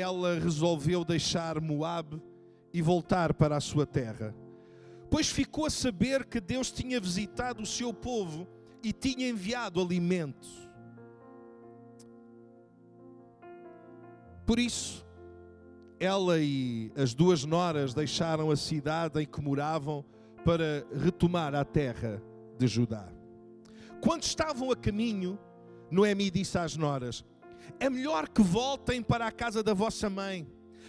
ela resolveu deixar Moab e voltar para a sua terra. Pois ficou a saber que Deus tinha visitado o seu povo e tinha enviado alimento. Por isso, ela e as duas noras deixaram a cidade em que moravam para retomar a terra de Judá. Quando estavam a caminho, Noemi disse às noras: É melhor que voltem para a casa da vossa mãe.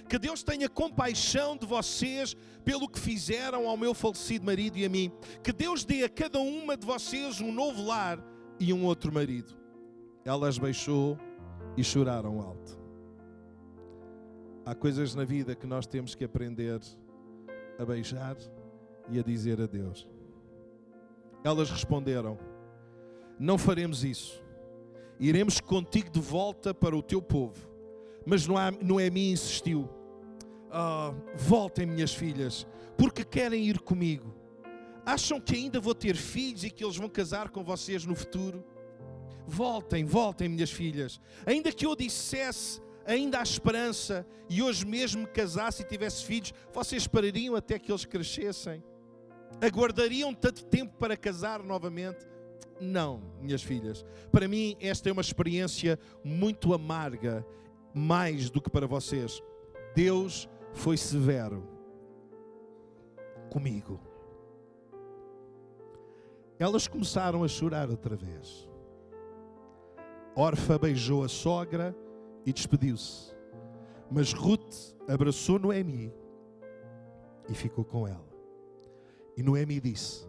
Que Deus tenha compaixão de vocês pelo que fizeram ao meu falecido marido e a mim. Que Deus dê a cada uma de vocês um novo lar e um outro marido. Ela as beijou e choraram alto. Há coisas na vida que nós temos que aprender a beijar e a dizer adeus. Elas responderam: Não faremos isso. Iremos contigo de volta para o teu povo. Mas Noemi insistiu: oh, Voltem, minhas filhas, porque querem ir comigo. Acham que ainda vou ter filhos e que eles vão casar com vocês no futuro? Voltem, voltem, minhas filhas. Ainda que eu dissesse ainda há esperança e hoje mesmo me casasse e tivesse filhos, vocês parariam até que eles crescessem? Aguardariam tanto tempo para casar novamente? Não, minhas filhas. Para mim, esta é uma experiência muito amarga, mais do que para vocês. Deus foi severo comigo. Elas começaram a chorar outra vez. Orfa beijou a sogra e despediu-se. Mas Ruth abraçou Noemi e ficou com ela. E Noemi disse: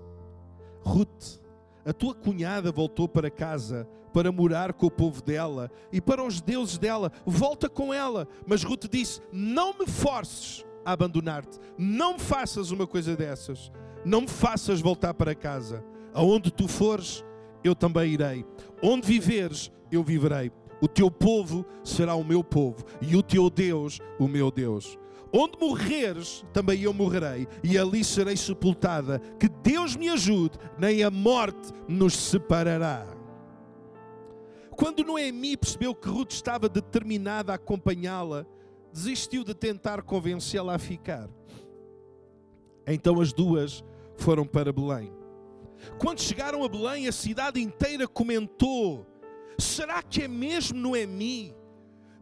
Ruth, a tua cunhada voltou para casa para morar com o povo dela e para os deuses dela. Volta com ela. Mas Ruth disse: Não me forces a abandonar-te. Não faças uma coisa dessas. Não me faças voltar para casa. Aonde tu fores, eu também irei. Onde viveres, eu viverei. O teu povo será o meu povo e o teu Deus o meu Deus. Onde morreres, também eu morrerei, e ali serei sepultada. Que Deus me ajude, nem a morte nos separará. Quando Noemi percebeu que Ruth estava determinada a acompanhá-la, desistiu de tentar convencê-la a ficar. Então as duas foram para Belém. Quando chegaram a Belém, a cidade inteira comentou Será que é mesmo Noemi?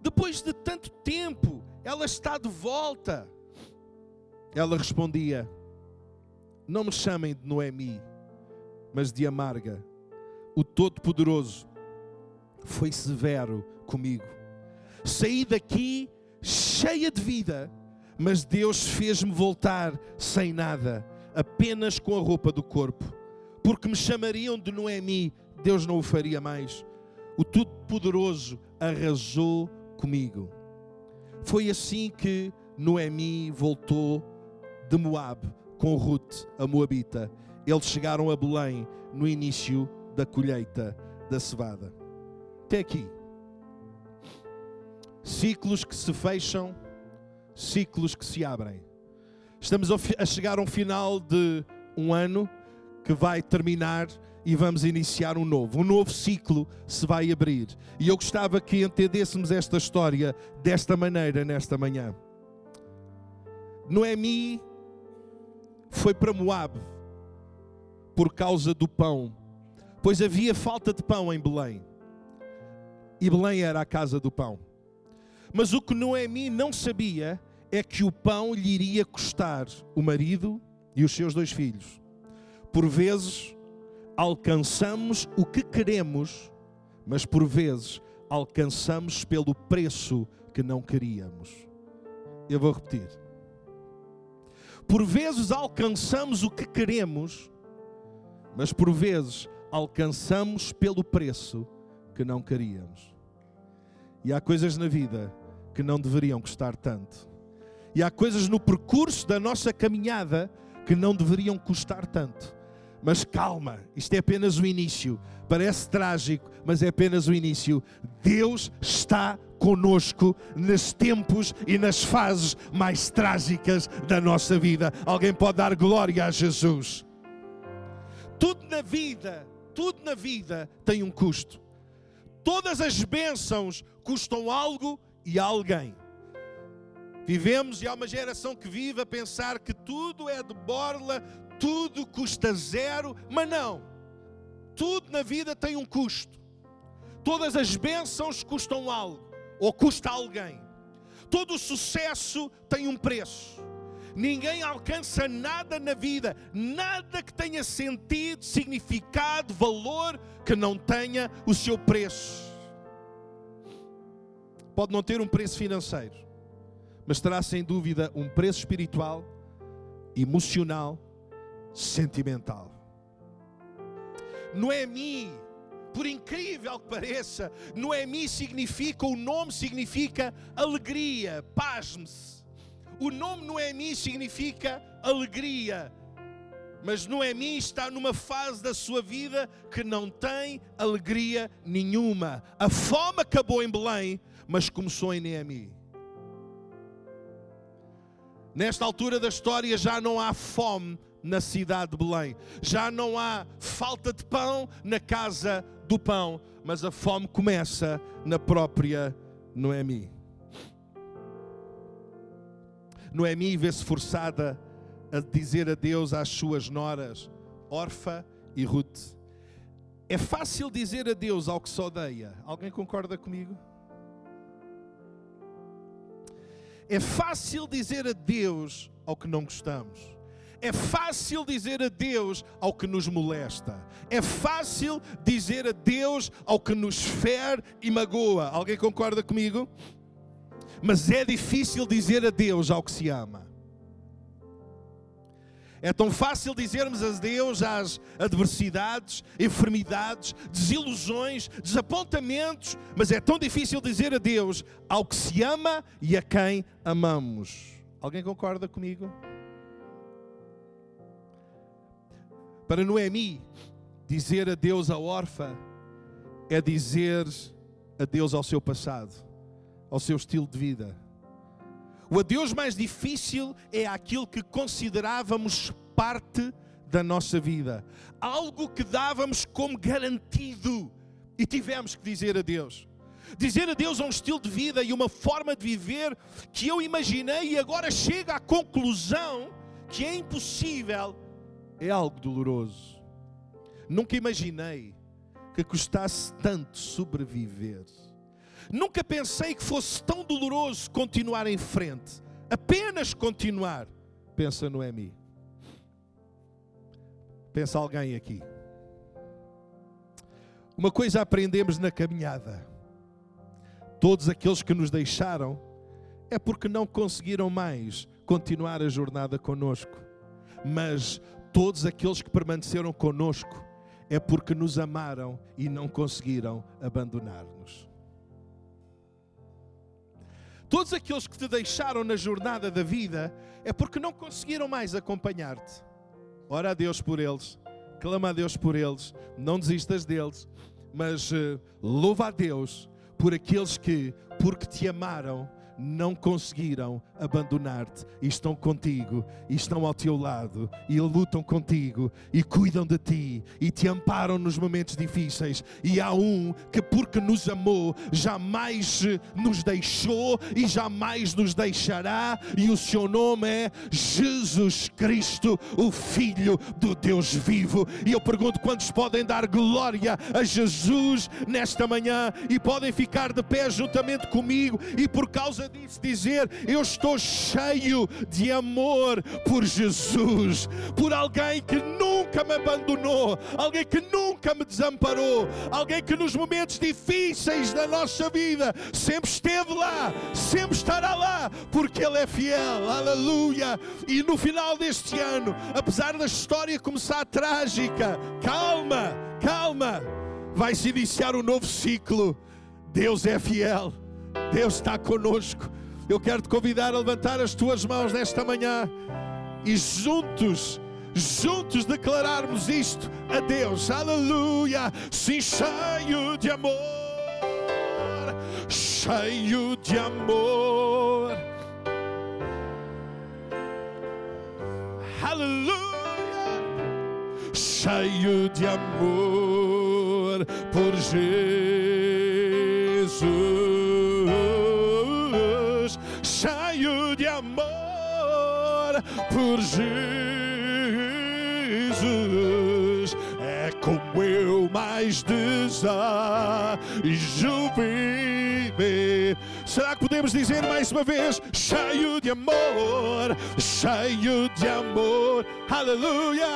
Depois de tanto tempo, ela está de volta. Ela respondia: Não me chamem de Noemi, mas de amarga. O Todo-Poderoso foi severo comigo. Saí daqui cheia de vida, mas Deus fez-me voltar sem nada, apenas com a roupa do corpo. Porque me chamariam de Noemi, Deus não o faria mais o Todo-Poderoso arrasou comigo. Foi assim que Noemi voltou de Moab com Ruth, a Moabita. Eles chegaram a Belém no início da colheita da cevada. Até aqui. Ciclos que se fecham, ciclos que se abrem. Estamos a chegar a um final de um ano que vai terminar e vamos iniciar um novo. Um novo ciclo se vai abrir. E eu gostava que entendêssemos esta história desta maneira nesta manhã. Noemi foi para Moab por causa do pão, pois havia falta de pão em Belém. E Belém era a casa do pão. Mas o que Noemi não sabia é que o pão lhe iria custar o marido e os seus dois filhos. Por vezes, alcançamos o que queremos, mas por vezes alcançamos pelo preço que não queríamos. Eu vou repetir. Por vezes alcançamos o que queremos, mas por vezes alcançamos pelo preço que não queríamos. E há coisas na vida que não deveriam custar tanto. E há coisas no percurso da nossa caminhada que não deveriam custar tanto. Mas calma, isto é apenas o início. Parece trágico, mas é apenas o início. Deus está conosco nos tempos e nas fases mais trágicas da nossa vida. Alguém pode dar glória a Jesus. Tudo na vida, tudo na vida tem um custo. Todas as bênçãos custam algo e alguém. Vivemos e há uma geração que vive a pensar que tudo é de borla, tudo custa zero, mas não. Tudo na vida tem um custo. Todas as bênçãos custam algo, ou custa alguém. Todo o sucesso tem um preço. Ninguém alcança nada na vida, nada que tenha sentido, significado, valor, que não tenha o seu preço. Pode não ter um preço financeiro, mas terá sem dúvida um preço espiritual, emocional, sentimental. Noemi, por incrível que pareça, Noemi significa, o nome significa alegria, pasme-se. O nome Noemi significa alegria. Mas Noemi está numa fase da sua vida que não tem alegria nenhuma. A fome acabou em Belém, mas começou em Noemi. Nesta altura da história já não há fome na cidade de Belém. Já não há falta de pão na casa do pão, mas a fome começa na própria Noemi. Noemi vê-se forçada a dizer adeus às suas noras, Orfa e Ruth. É fácil dizer adeus ao que se odeia. Alguém concorda comigo? É fácil dizer adeus ao que não gostamos. É fácil dizer adeus ao que nos molesta. É fácil dizer adeus ao que nos fere e magoa. Alguém concorda comigo? Mas é difícil dizer adeus ao que se ama. É tão fácil dizermos adeus às adversidades, enfermidades, desilusões, desapontamentos, mas é tão difícil dizer adeus ao que se ama e a quem amamos. Alguém concorda comigo? Para Noemi, dizer adeus à órfã é dizer adeus ao seu passado, ao seu estilo de vida. O adeus mais difícil é aquilo que considerávamos parte da nossa vida, algo que dávamos como garantido. E tivemos que dizer adeus. Dizer adeus a um estilo de vida e uma forma de viver que eu imaginei e agora chega à conclusão que é impossível, é algo doloroso. Nunca imaginei que custasse tanto sobreviver. Nunca pensei que fosse tão doloroso continuar em frente. Apenas continuar. Pensa Noemi. Pensa alguém aqui. Uma coisa aprendemos na caminhada: todos aqueles que nos deixaram é porque não conseguiram mais continuar a jornada conosco. Mas todos aqueles que permaneceram conosco é porque nos amaram e não conseguiram abandonar-nos. Todos aqueles que te deixaram na jornada da vida é porque não conseguiram mais acompanhar-te. Ora a Deus por eles, clama a Deus por eles, não desistas deles, mas uh, louva a Deus por aqueles que, porque te amaram, não conseguiram abandonar-te e estão contigo e estão ao teu lado e lutam contigo e cuidam de ti e te amparam nos momentos difíceis. E há um que, porque nos amou, jamais nos deixou e jamais nos deixará, e o seu nome é Jesus Cristo, o Filho do Deus vivo. E eu pergunto quantos podem dar glória a Jesus nesta manhã e podem ficar de pé juntamente comigo e por causa dizer: Eu estou cheio de amor por Jesus, por alguém que nunca me abandonou, alguém que nunca me desamparou, alguém que nos momentos difíceis da nossa vida sempre esteve lá, sempre estará lá, porque Ele é fiel. Aleluia! E no final deste ano, apesar da história começar trágica, calma, calma, vai se iniciar um novo ciclo. Deus é fiel. Deus está conosco. Eu quero te convidar a levantar as tuas mãos nesta manhã e juntos, juntos declararmos isto a Deus. Aleluia! Sim, cheio de amor, cheio de amor. Aleluia! Cheio de amor por Jesus por Jesus. É como eu mais desejo viver. Será que podemos dizer mais uma vez? Cheio de amor, cheio de amor. Aleluia.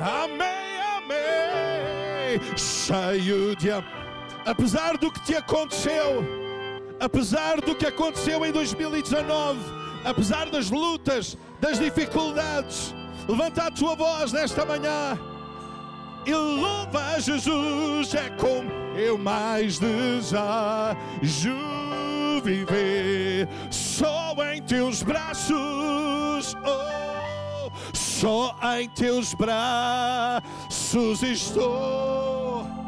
Amém, amém. Cheio de amor. Apesar do que te aconteceu, apesar do que aconteceu em 2019, apesar das lutas, das dificuldades, levanta a tua voz nesta manhã e louva a Jesus. É como eu mais desejo viver só em teus braços. Oh, só em teus braços estou.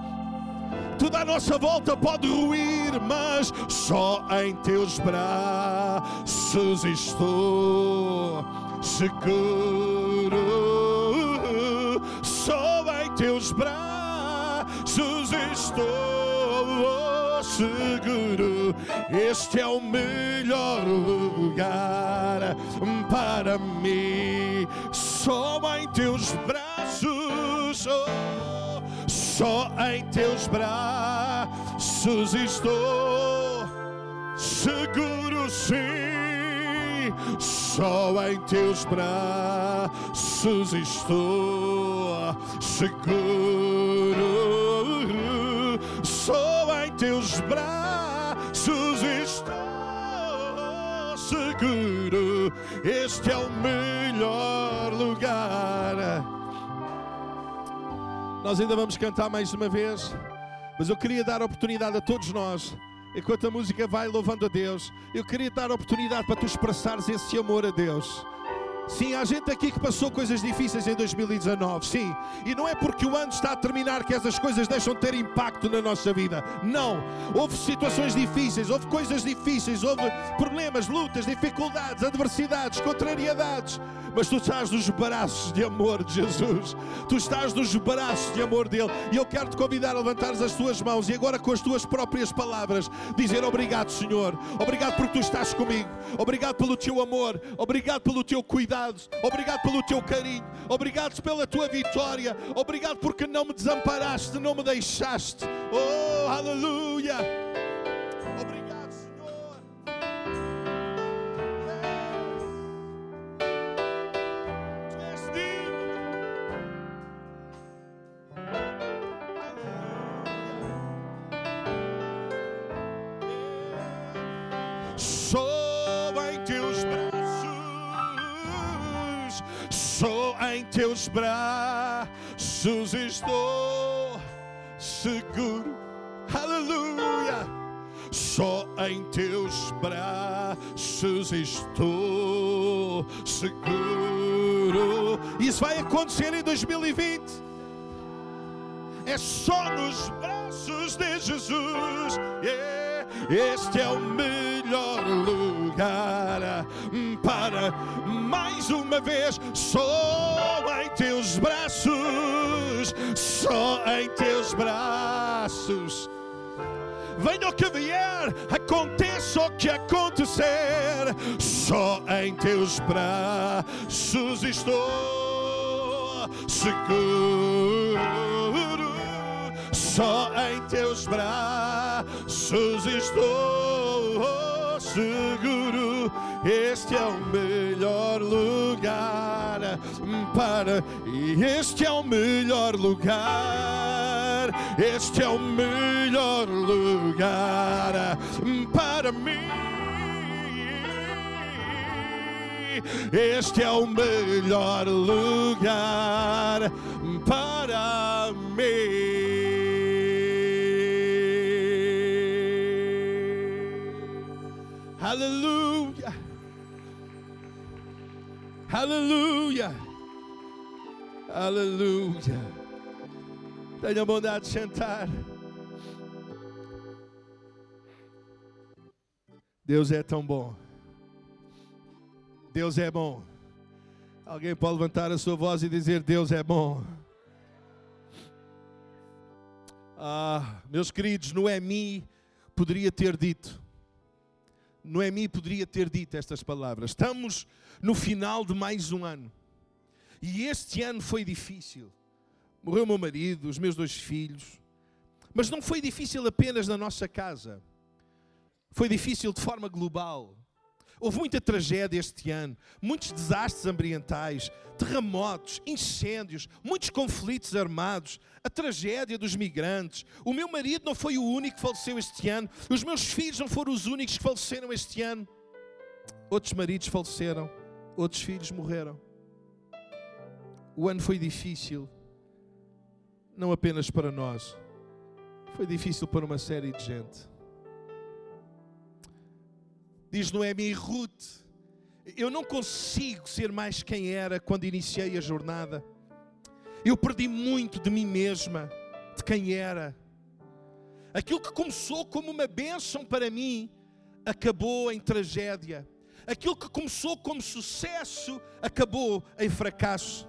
Tudo à nossa volta pode ruir, mas só em teus braços estou seguro. Só em teus braços estou seguro. Este é o melhor lugar para mim. Só em teus braços. Oh, só em teus braços estou seguro, sim. Só em teus braços estou seguro. Só em teus braços estou seguro. Este é o melhor lugar nós ainda vamos cantar mais uma vez, mas eu queria dar a oportunidade a todos nós, enquanto a música vai louvando a Deus, eu queria dar a oportunidade para tu expressares esse amor a Deus. Sim, há gente aqui que passou coisas difíceis em 2019, sim. E não é porque o ano está a terminar que essas coisas deixam de ter impacto na nossa vida. Não. Houve situações difíceis, houve coisas difíceis, houve problemas, lutas, dificuldades, adversidades, contrariedades mas tu estás nos braços de amor de Jesus. Tu estás nos braços de amor dele. E eu quero te convidar a levantares as tuas mãos e agora com as tuas próprias palavras dizer obrigado, Senhor. Obrigado porque tu estás comigo. Obrigado pelo teu amor. Obrigado pelo teu cuidado. Obrigado pelo teu carinho. Obrigado pela tua vitória. Obrigado porque não me desamparaste, não me deixaste. Oh, aleluia. Teus braços estou seguro. Aleluia. Só em teus braços estou seguro. Isso vai acontecer em 2020. É só nos braços de Jesus. Yeah. Este é o melhor lugar para mais uma vez. Só em teus braços, só em teus braços. Venha o que vier, aconteça o que acontecer, só em teus braços estou seguro. Só em teus braços estou seguro este é o melhor lugar para. E este é o melhor lugar. Este é o melhor lugar para mim. Este é o melhor lugar para mim. Aleluia. Aleluia. Aleluia. Tenha bondade de sentar. Deus é tão bom. Deus é bom. Alguém pode levantar a sua voz e dizer: Deus é bom. Ah, meus queridos, Noemi poderia ter dito: Noemi poderia ter dito estas palavras. Estamos no final de mais um ano. E este ano foi difícil. Morreu meu marido, os meus dois filhos. Mas não foi difícil apenas na nossa casa. Foi difícil de forma global. Houve muita tragédia este ano, muitos desastres ambientais, terremotos, incêndios, muitos conflitos armados, a tragédia dos migrantes. O meu marido não foi o único que faleceu este ano, os meus filhos não foram os únicos que faleceram este ano. Outros maridos faleceram, outros filhos morreram. O ano foi difícil, não apenas para nós, foi difícil para uma série de gente. Diz Noemi Ruth: Eu não consigo ser mais quem era quando iniciei a jornada. Eu perdi muito de mim mesma, de quem era. Aquilo que começou como uma bênção para mim, acabou em tragédia. Aquilo que começou como sucesso, acabou em fracasso.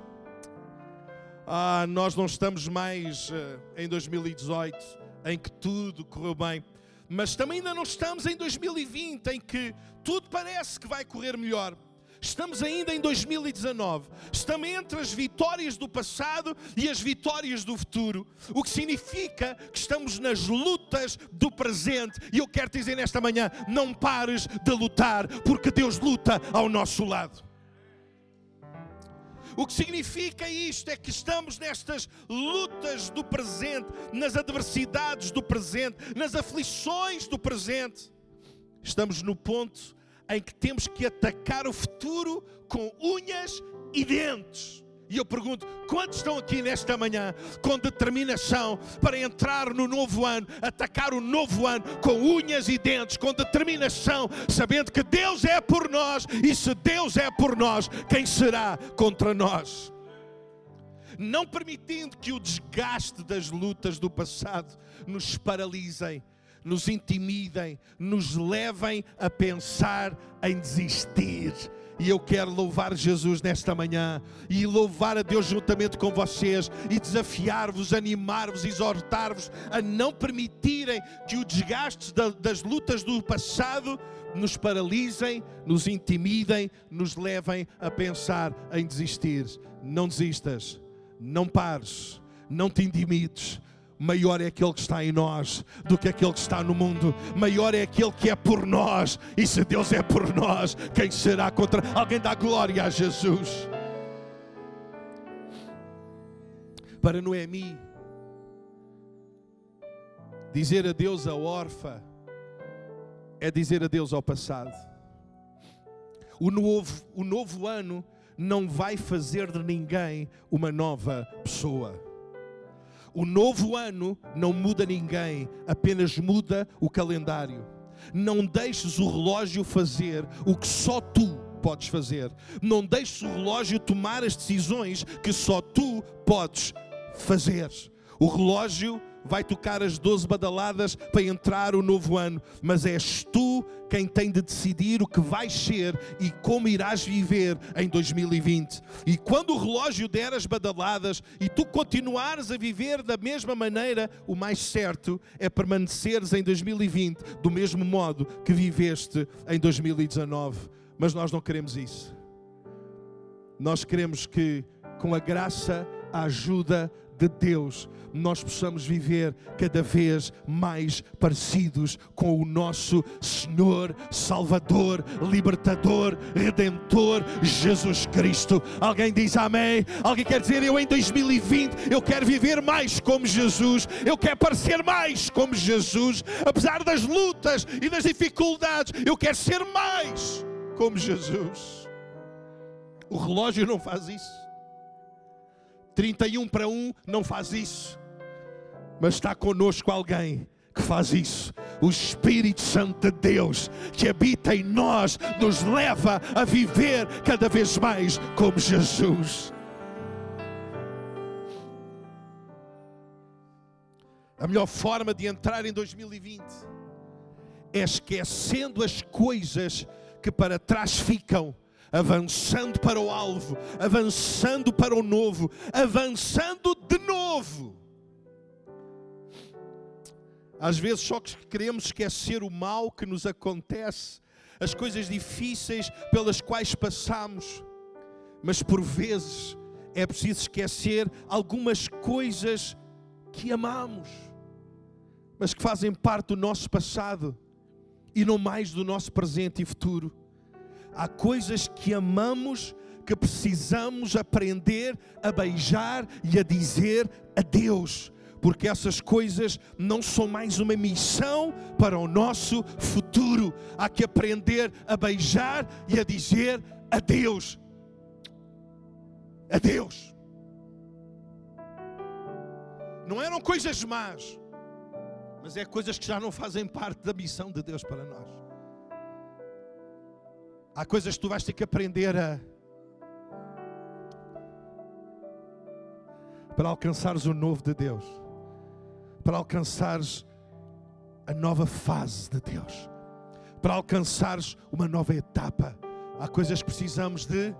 Ah, nós não estamos mais uh, em 2018, em que tudo correu bem mas também ainda não estamos em 2020, em que tudo parece que vai correr melhor. Estamos ainda em 2019. Estamos entre as vitórias do passado e as vitórias do futuro. O que significa que estamos nas lutas do presente. E eu quero dizer nesta manhã: não pares de lutar, porque Deus luta ao nosso lado. O que significa isto é que estamos nestas lutas do presente, nas adversidades do presente, nas aflições do presente. Estamos no ponto em que temos que atacar o futuro com unhas e dentes. E eu pergunto: quantos estão aqui nesta manhã com determinação para entrar no novo ano, atacar o novo ano com unhas e dentes, com determinação, sabendo que Deus é por nós e se Deus é por nós, quem será contra nós? Não permitindo que o desgaste das lutas do passado nos paralisem, nos intimidem, nos levem a pensar em desistir e eu quero louvar Jesus nesta manhã e louvar a Deus juntamente com vocês e desafiar-vos, animar-vos, exortar-vos a não permitirem que o desgaste das lutas do passado nos paralisem, nos intimidem, nos levem a pensar em desistir. Não desistas, não pares, não te intimides, maior é aquele que está em nós do que aquele que está no mundo. Maior é aquele que é por nós. E se Deus é por nós, quem será contra? Alguém dá glória a Jesus. Para Noemi, dizer adeus à órfã é dizer adeus ao passado. O novo, o novo ano não vai fazer de ninguém uma nova pessoa. O novo ano não muda ninguém, apenas muda o calendário. Não deixes o relógio fazer o que só tu podes fazer. Não deixes o relógio tomar as decisões que só tu podes fazer. O relógio vai tocar as 12 badaladas para entrar o novo ano, mas és tu quem tem de decidir o que vais ser e como irás viver em 2020. E quando o relógio der as badaladas e tu continuares a viver da mesma maneira, o mais certo é permaneceres em 2020 do mesmo modo que viveste em 2019. Mas nós não queremos isso. Nós queremos que, com a graça, a ajuda de Deus, nós possamos viver cada vez mais parecidos com o nosso Senhor, Salvador, Libertador, Redentor, Jesus Cristo. Alguém diz amém? Alguém quer dizer eu em 2020 eu quero viver mais como Jesus, eu quero parecer mais como Jesus, apesar das lutas e das dificuldades, eu quero ser mais como Jesus. O relógio não faz isso. 31 para 1 não faz isso. Mas está conosco alguém que faz isso. O Espírito Santo de Deus que habita em nós nos leva a viver cada vez mais como Jesus. A melhor forma de entrar em 2020 é esquecendo as coisas que para trás ficam avançando para o alvo, avançando para o novo, avançando de novo. Às vezes só queremos esquecer o mal que nos acontece as coisas difíceis pelas quais passamos, mas por vezes é preciso esquecer algumas coisas que amamos, mas que fazem parte do nosso passado e não mais do nosso presente e futuro. Há coisas que amamos que precisamos aprender a beijar e a dizer adeus, porque essas coisas não são mais uma missão para o nosso futuro. Há que aprender a beijar e a dizer adeus. Adeus. Não eram coisas más, mas é coisas que já não fazem parte da missão de Deus para nós. Há coisas que tu vais ter que aprender a. Para alcançares o novo de Deus, para alcançares a nova fase de Deus, para alcançares uma nova etapa, há coisas que precisamos de.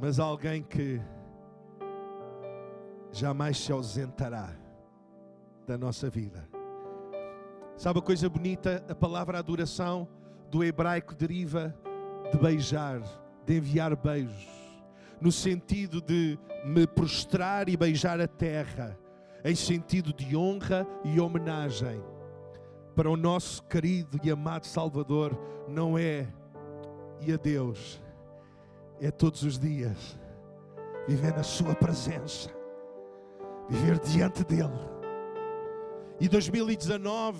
Mas há alguém que jamais se ausentará da nossa vida. Sabe a coisa bonita? A palavra adoração do hebraico deriva de beijar, de enviar beijos, no sentido de me prostrar e beijar a terra, em sentido de honra e homenagem. Para o nosso querido e amado Salvador, não é e a Deus, é todos os dias viver na Sua presença viver diante dele. E 2019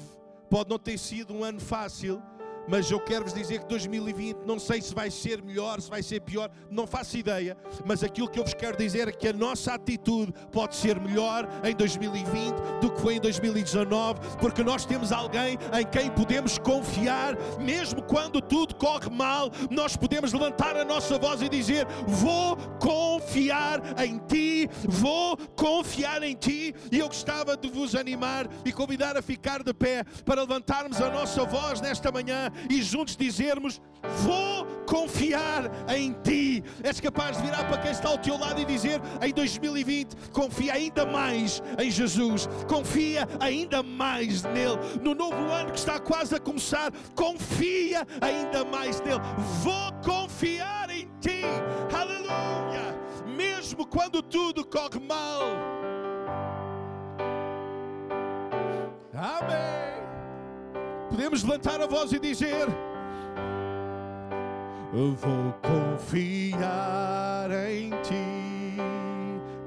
pode não ter sido um ano fácil, mas eu quero vos dizer que 2020 não sei se vai ser melhor, se vai ser pior, não faço ideia, mas aquilo que eu vos quero dizer é que a nossa atitude pode ser melhor em 2020 do que foi em 2019, porque nós temos alguém em quem podemos confiar, mesmo quando tudo corre mal, nós podemos levantar a nossa voz e dizer: Vou confiar em ti, vou confiar em ti. E eu gostava de vos animar e convidar a ficar de pé para levantarmos a nossa voz nesta manhã e juntos dizermos: Vou confiar em Ti. És capaz de virar para quem está ao teu lado e dizer: Em 2020, confia ainda mais em Jesus, confia ainda mais nele. No novo ano que está quase a começar, confia ainda mais nele. Vou confiar em Ti. Aleluia! Mesmo quando tudo corre mal. Amém. Podemos levantar a voz e dizer: Eu vou confiar em ti,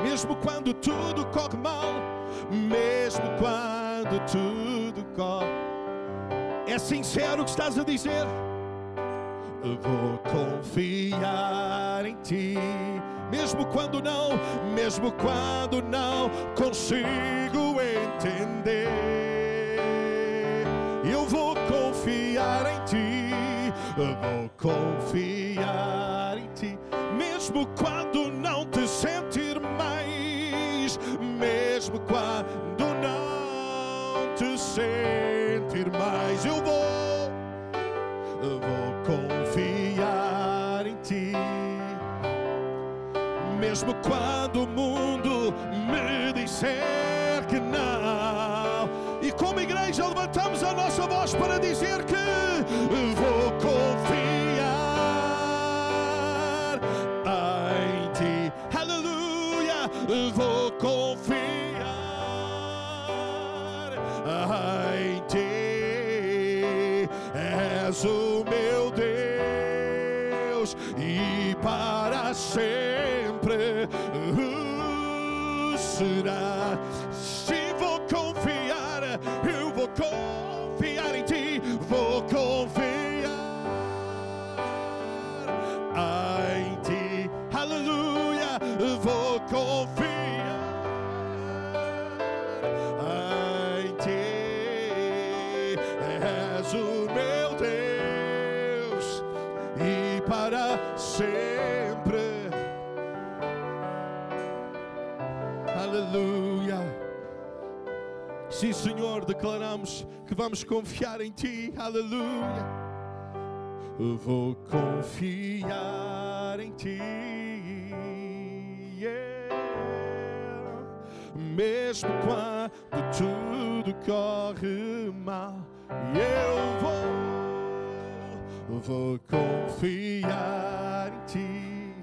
mesmo quando tudo corre mal, mesmo quando tudo corre. É sincero o que estás a dizer? Eu vou confiar em ti, mesmo quando não, mesmo quando não consigo entender vou confiar em ti, mesmo quando não te sentir mais, mesmo quando não te sentir mais, eu vou, vou confiar em ti, mesmo quando o mundo me disser que não. E como igreja levantamos a nossa voz para dizer que declaramos que vamos confiar em Ti. Aleluia. Vou confiar em Ti. Yeah. Mesmo quando tudo corre mal, eu vou, vou confiar em ti.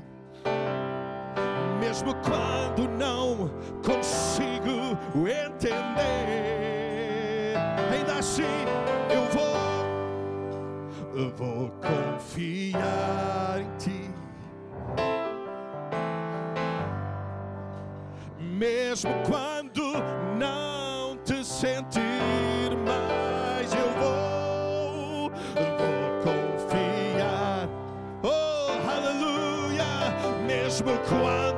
Mesmo quando não consigo entender, assim eu vou, eu vou confiar em ti. Mesmo quando não te sentir mais, eu vou, vou confiar. Oh, aleluia! Mesmo quando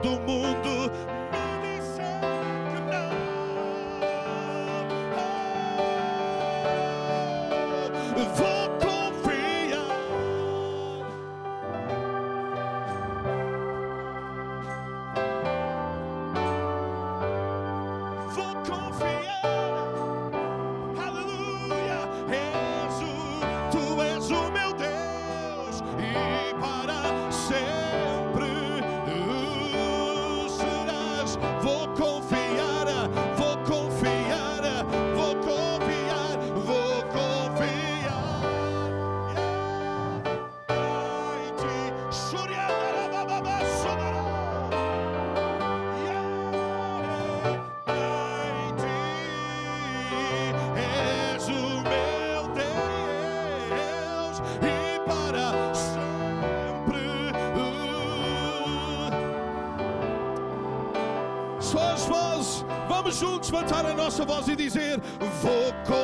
vamos juntos levantar a nossa voz e dizer: Vou confiar.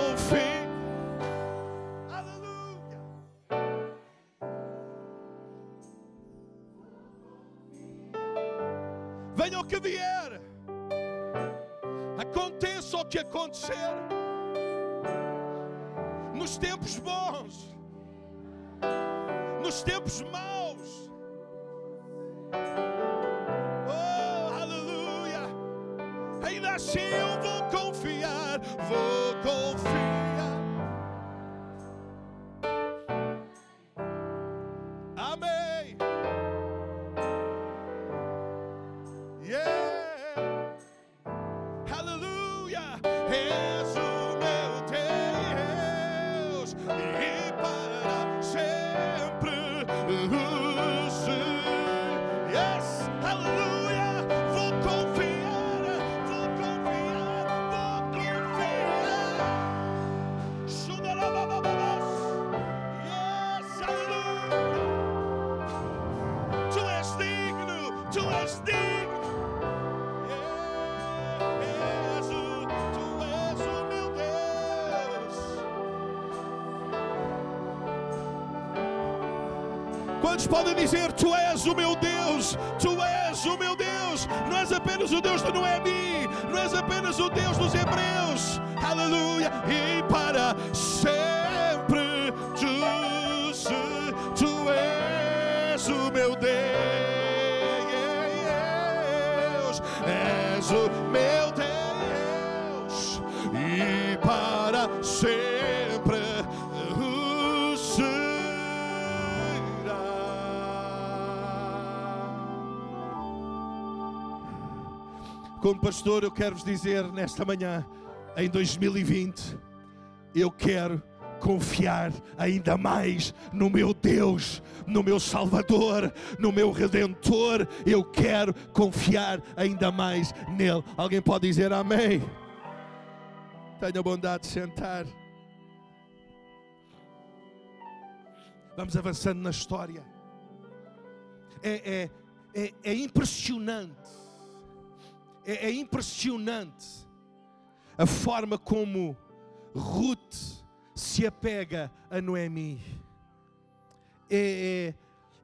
Assim eu vou confiar, vou podem dizer: Tu és o meu Deus, Tu és o meu Deus? Não és apenas o Deus de Noemi, não és apenas o Deus dos Hebreus. Aleluia! E para sempre tu, tu és o meu Deus. És o meu Deus e para sempre Como pastor, eu quero vos dizer nesta manhã, em 2020, eu quero confiar ainda mais no meu Deus, no meu Salvador, no meu Redentor. Eu quero confiar ainda mais nele. Alguém pode dizer amém? Tenha bondade de sentar. Vamos avançando na história. É, é, é, é impressionante. É, é impressionante a forma como Ruth se apega a Noemi. É,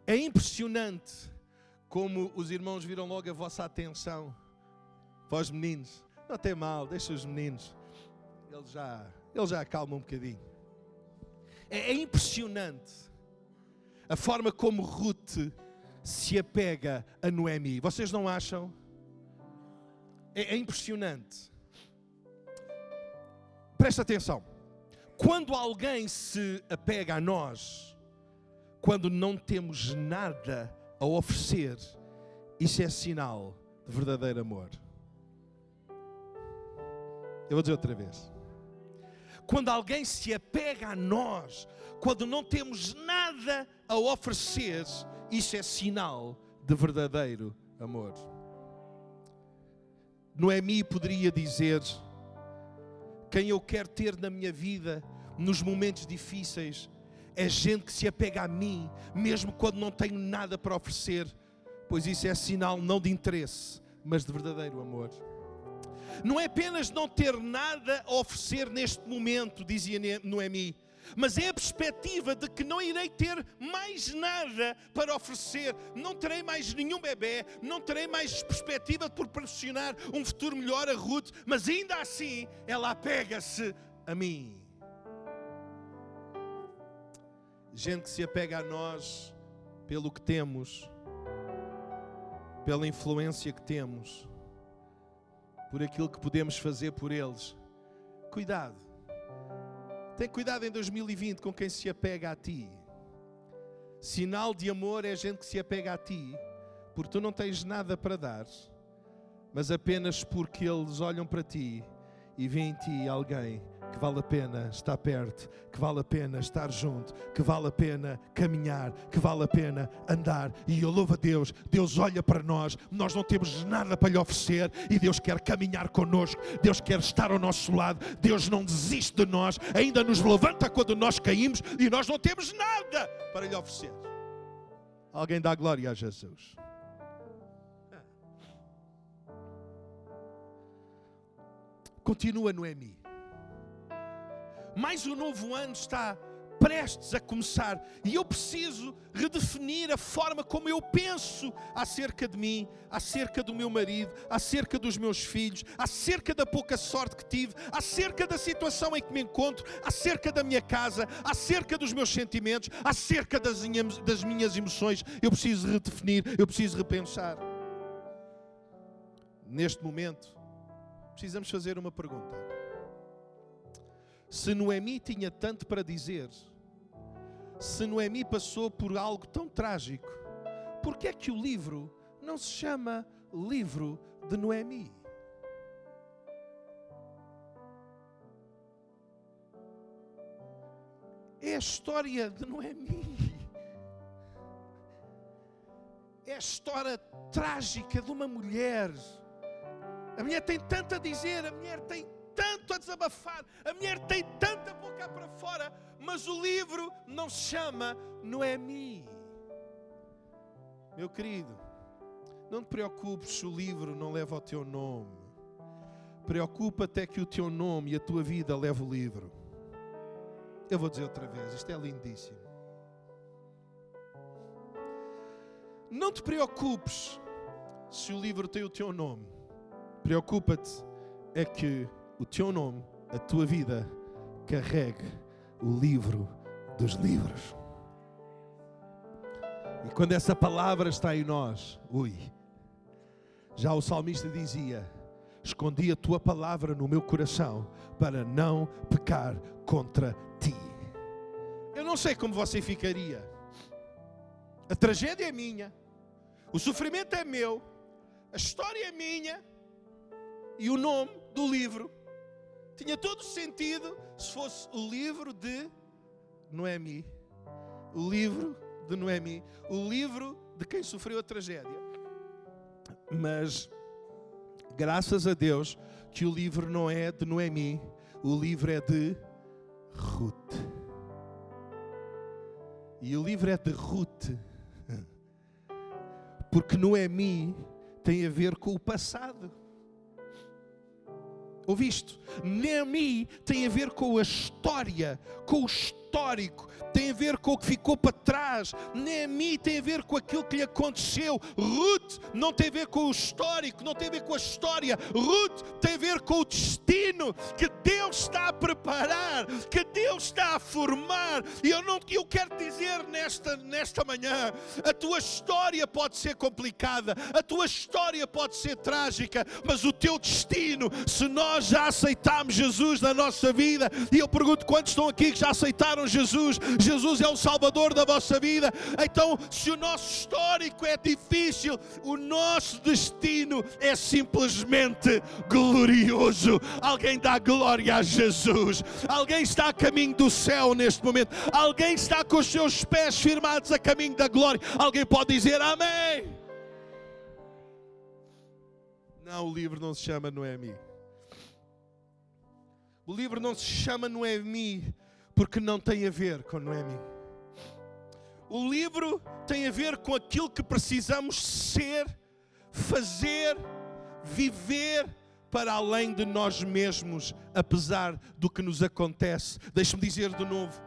é, é impressionante como os irmãos viram logo a vossa atenção. Vós meninos, não tem mal, deixa os meninos. Eles já, eles já acalmam um bocadinho. É, é impressionante a forma como Ruth se apega a Noemi. Vocês não acham? É, é impressionante. Presta atenção. Quando alguém se apega a nós, quando não temos nada a oferecer, isso é sinal de verdadeiro amor. Eu vou dizer outra vez. quando alguém se apega a nós, quando não temos nada a oferecer, isso é sinal de verdadeiro amor. Noemi poderia dizer: Quem eu quero ter na minha vida nos momentos difíceis é gente que se apega a mim, mesmo quando não tenho nada para oferecer, pois isso é sinal não de interesse, mas de verdadeiro amor. Não é apenas não ter nada a oferecer neste momento, dizia Noemi, mas é a perspectiva de que não irei ter mais nada para oferecer, não terei mais nenhum bebê, não terei mais perspectiva de proporcionar um futuro melhor a Ruth, mas ainda assim ela apega-se a mim. Gente que se apega a nós pelo que temos, pela influência que temos, por aquilo que podemos fazer por eles. Cuidado tem cuidado em 2020 com quem se apega a ti. Sinal de amor é gente que se apega a ti, porque tu não tens nada para dar, mas apenas porque eles olham para ti e veem em ti alguém que vale a pena estar perto, que vale a pena estar junto, que vale a pena caminhar, que vale a pena andar. E eu louvo a Deus, Deus olha para nós, nós não temos nada para lhe oferecer e Deus quer caminhar conosco, Deus quer estar ao nosso lado, Deus não desiste de nós, ainda nos levanta quando nós caímos e nós não temos nada para lhe oferecer. Alguém dá glória a Jesus. Continua Noemi mais o novo ano está prestes a começar e eu preciso redefinir a forma como eu penso acerca de mim, acerca do meu marido, acerca dos meus filhos, acerca da pouca sorte que tive, acerca da situação em que me encontro, acerca da minha casa, acerca dos meus sentimentos, acerca das minhas, das minhas emoções. Eu preciso redefinir, eu preciso repensar. Neste momento, precisamos fazer uma pergunta. Se Noemi tinha tanto para dizer, se Noemi passou por algo tão trágico, por que é que o livro não se chama Livro de Noemi? É a história de Noemi. É a história trágica de uma mulher. A mulher tem tanto a dizer, a mulher tem tanto a desabafar, a mulher tem tanta boca para fora, mas o livro não se chama Noemi. Meu querido, não te preocupes se o livro não leva o teu nome. Preocupa-te é que o teu nome e a tua vida leve o livro. Eu vou dizer outra vez, isto é lindíssimo. Não te preocupes se o livro tem o teu nome. Preocupa-te é que o teu nome, a tua vida, carregue o livro dos livros. E quando essa palavra está em nós, ui, já o salmista dizia: Escondi a tua palavra no meu coração para não pecar contra ti. Eu não sei como você ficaria. A tragédia é minha, o sofrimento é meu, a história é minha e o nome do livro tinha todo sentido se fosse o livro de Noemi. O livro de Noemi. O livro de quem sofreu a tragédia. Mas, graças a Deus, que o livro não é de Noemi. O livro é de Ruth. E o livro é de Ruth. Porque Noemi tem a ver com o passado. Ouviste? Neemi tem a ver com a história, com o histórico, tem a ver com o que ficou para trás. Neemi tem a ver com aquilo que lhe aconteceu. Ruth não tem a ver com o histórico, não tem a ver com a história. Ruth tem a ver com o destino que Deus está a preparar, que Deus está a formar. E eu não eu quero dizer nesta nesta manhã, a tua história pode ser complicada, a tua história pode ser trágica, mas o teu destino, se nós já aceitamos Jesus na nossa vida, e eu pergunto quantos estão aqui que já aceitaram Jesus, Jesus é o Salvador da vossa vida. Então, se o nosso histórico é difícil, o nosso destino é simplesmente glorioso. Alguém dá glória a Jesus. Alguém está a caminho do céu neste momento. Alguém está com os seus pés firmados a caminho da glória. Alguém pode dizer amém. Não, o livro não se chama Noemi. O livro não se chama Noemi porque não tem a ver com Noemi. O livro tem a ver com aquilo que precisamos ser, fazer, viver para além de nós mesmos, apesar do que nos acontece. Deixe-me dizer de novo.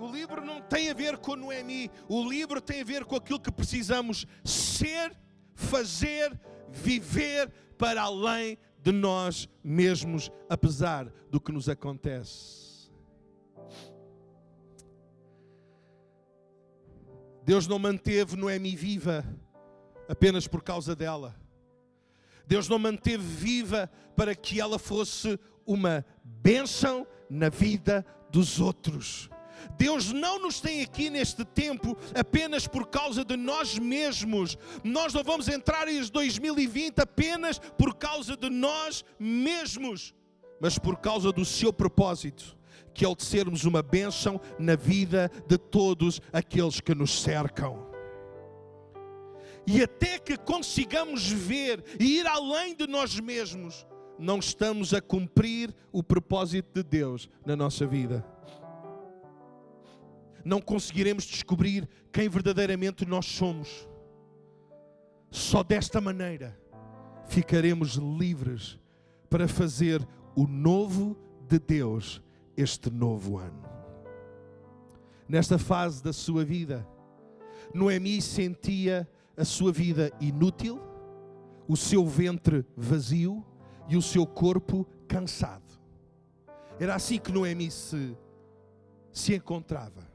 O livro não tem a ver com Noemi, o livro tem a ver com aquilo que precisamos ser, fazer, viver para além de nós mesmos, apesar do que nos acontece. Deus não manteve Noemi viva apenas por causa dela. Deus não manteve viva para que ela fosse uma bênção na vida dos outros. Deus não nos tem aqui neste tempo apenas por causa de nós mesmos. Nós não vamos entrar em 2020 apenas por causa de nós mesmos, mas por causa do seu propósito, que é o de sermos uma bênção na vida de todos aqueles que nos cercam. E até que consigamos ver e ir além de nós mesmos, não estamos a cumprir o propósito de Deus na nossa vida não conseguiremos descobrir quem verdadeiramente nós somos. Só desta maneira ficaremos livres para fazer o novo de Deus este novo ano. Nesta fase da sua vida, Noemi sentia a sua vida inútil, o seu ventre vazio e o seu corpo cansado. Era assim que Noemi se, se encontrava.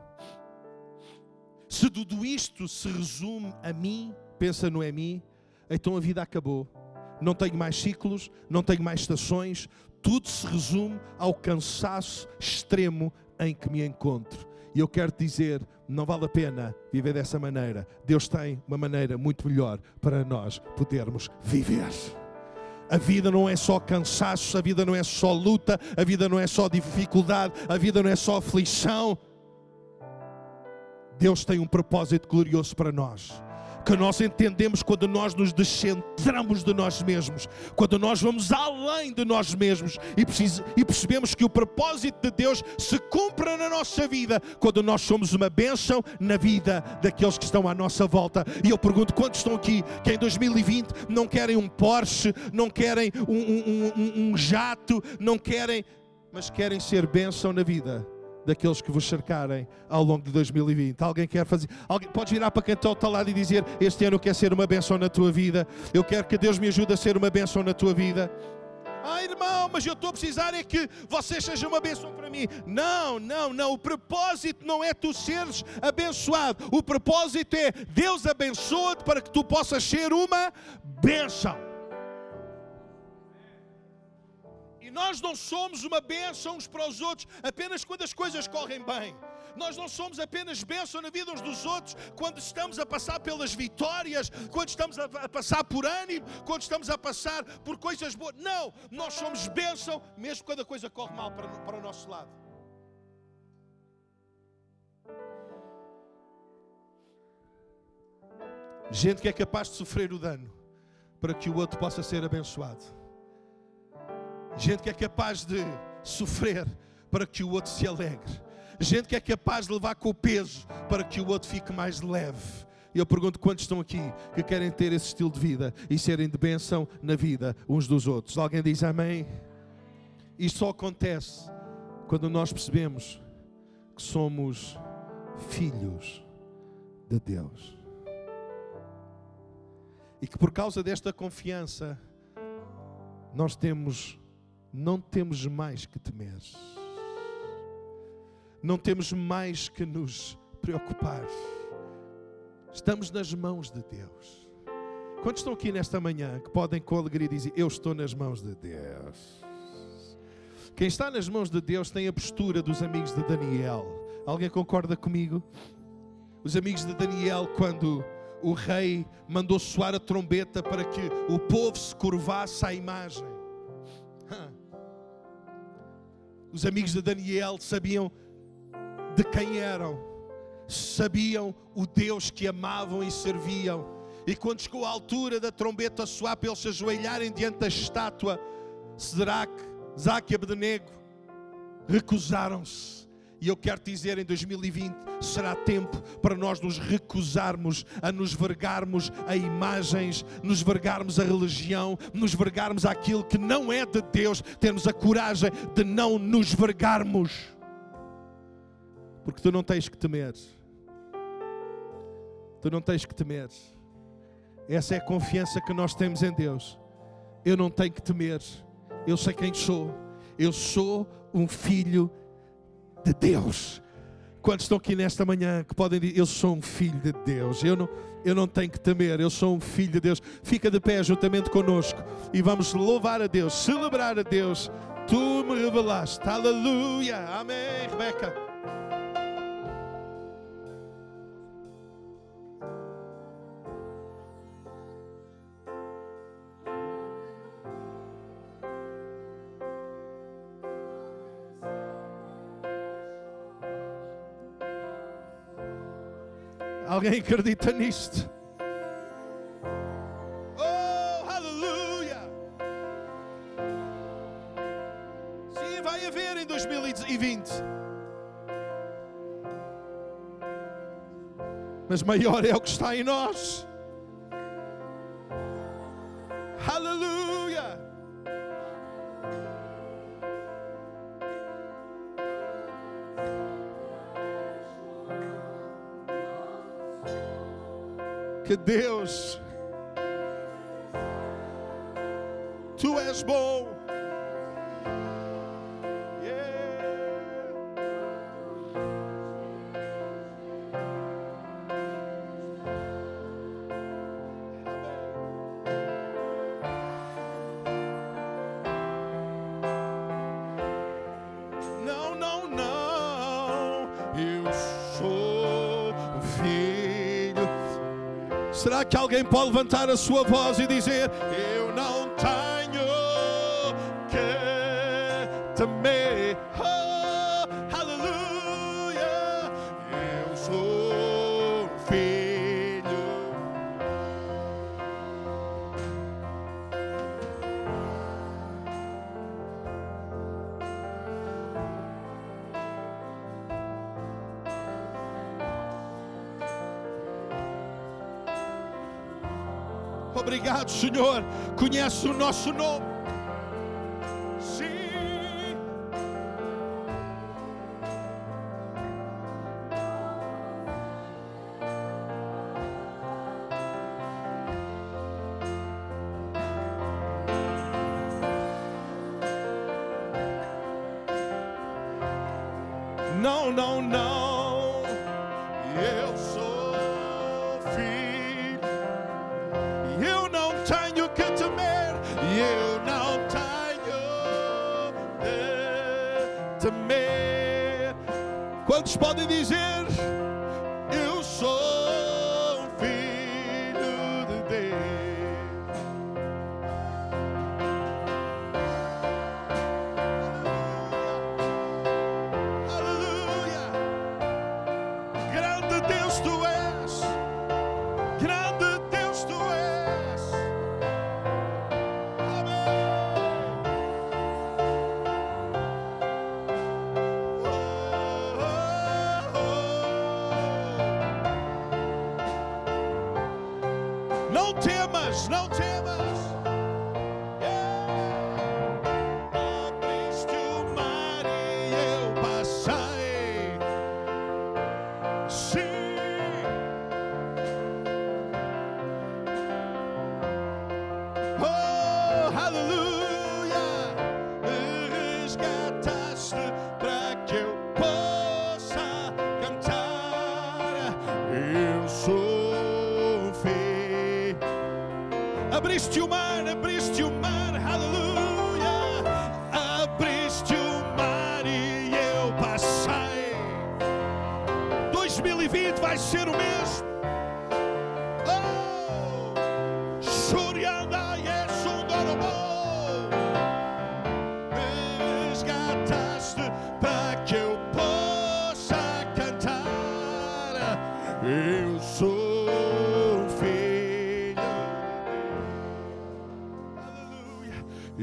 Se tudo isto se resume a mim, pensa Noemi, então a vida acabou. Não tenho mais ciclos, não tenho mais estações, tudo se resume ao cansaço extremo em que me encontro. E eu quero dizer, não vale a pena viver dessa maneira. Deus tem uma maneira muito melhor para nós podermos viver. A vida não é só cansaço, a vida não é só luta, a vida não é só dificuldade, a vida não é só aflição. Deus tem um propósito glorioso para nós. Que nós entendemos quando nós nos descentramos de nós mesmos, quando nós vamos além de nós mesmos e, e percebemos que o propósito de Deus se cumpre na nossa vida, quando nós somos uma bênção na vida daqueles que estão à nossa volta. E eu pergunto: quantos estão aqui que em 2020 não querem um Porsche, não querem um, um, um, um jato, não querem, mas querem ser bênção na vida? Daqueles que vos cercarem ao longo de 2020. Alguém quer fazer? Alguém, pode virar para quem está ao teu lado e dizer: Este ano eu quero ser uma bênção na tua vida. Eu quero que Deus me ajude a ser uma bênção na tua vida. Ah, irmão, mas eu estou a precisar é que vocês sejam uma bênção para mim. Não, não, não. O propósito não é tu seres abençoado. O propósito é Deus abençoa-te para que tu possas ser uma bênção. Nós não somos uma bênção uns para os outros apenas quando as coisas correm bem. Nós não somos apenas bênção na vida uns dos outros quando estamos a passar pelas vitórias, quando estamos a, passar por ânimo, quando estamos a passar por coisas boas. Não, nós somos bênção mesmo quando a coisa corre mal para, para o nosso lado. Gente que é capaz de sofrer o dano para que o outro possa ser abençoado. Gente que é capaz de sofrer para que o outro se alegre. Gente que é capaz de levar com o peso para que o outro fique mais leve. E eu pergunto quantos estão aqui que querem ter esse estilo de vida e serem de bênção na vida uns dos outros. Alguém diz amém? Isto só acontece quando nós percebemos que somos filhos de Deus. E que por causa desta confiança nós temos não temos mais que temer, não temos mais que nos preocupar, estamos nas mãos de Deus. Quantos estão aqui nesta manhã que podem com alegria dizer: Eu estou nas mãos de Deus? Quem está nas mãos de Deus tem a postura dos amigos de Daniel. Alguém concorda comigo? Os amigos de Daniel, quando o rei mandou soar a trombeta para que o povo se curvasse à imagem Os amigos de Daniel sabiam de quem eram, sabiam o Deus que amavam e serviam. E quando chegou a altura da trombeta soar para eles se ajoelharem diante da estátua, Sedraque, Zaque e Abednego recusaram-se. E eu quero dizer, em 2020 será tempo para nós nos recusarmos a nos vergarmos a imagens, nos vergarmos a religião, nos vergarmos aquilo que não é de Deus, termos a coragem de não nos vergarmos. Porque tu não tens que temer. Tu não tens que temer. Essa é a confiança que nós temos em Deus. Eu não tenho que temer. Eu sei quem sou. Eu sou um filho de Deus. Quantos estão aqui nesta manhã que podem dizer, eu sou um filho de Deus, eu não, eu não tenho que temer, eu sou um filho de Deus. Fica de pé juntamente conosco e vamos louvar a Deus, celebrar a Deus. Tu me revelaste, aleluia, amém, Rebeca. Alguém acredita nisto? Oh, aleluia! Sim, vai haver em 2020. Mas maior é o que está em nós. Que Deus, Tu és bom. Que alguém pode levantar a sua voz e dizer: Eu não tenho que temer? Obrigado, Senhor. Conhece o nosso nome.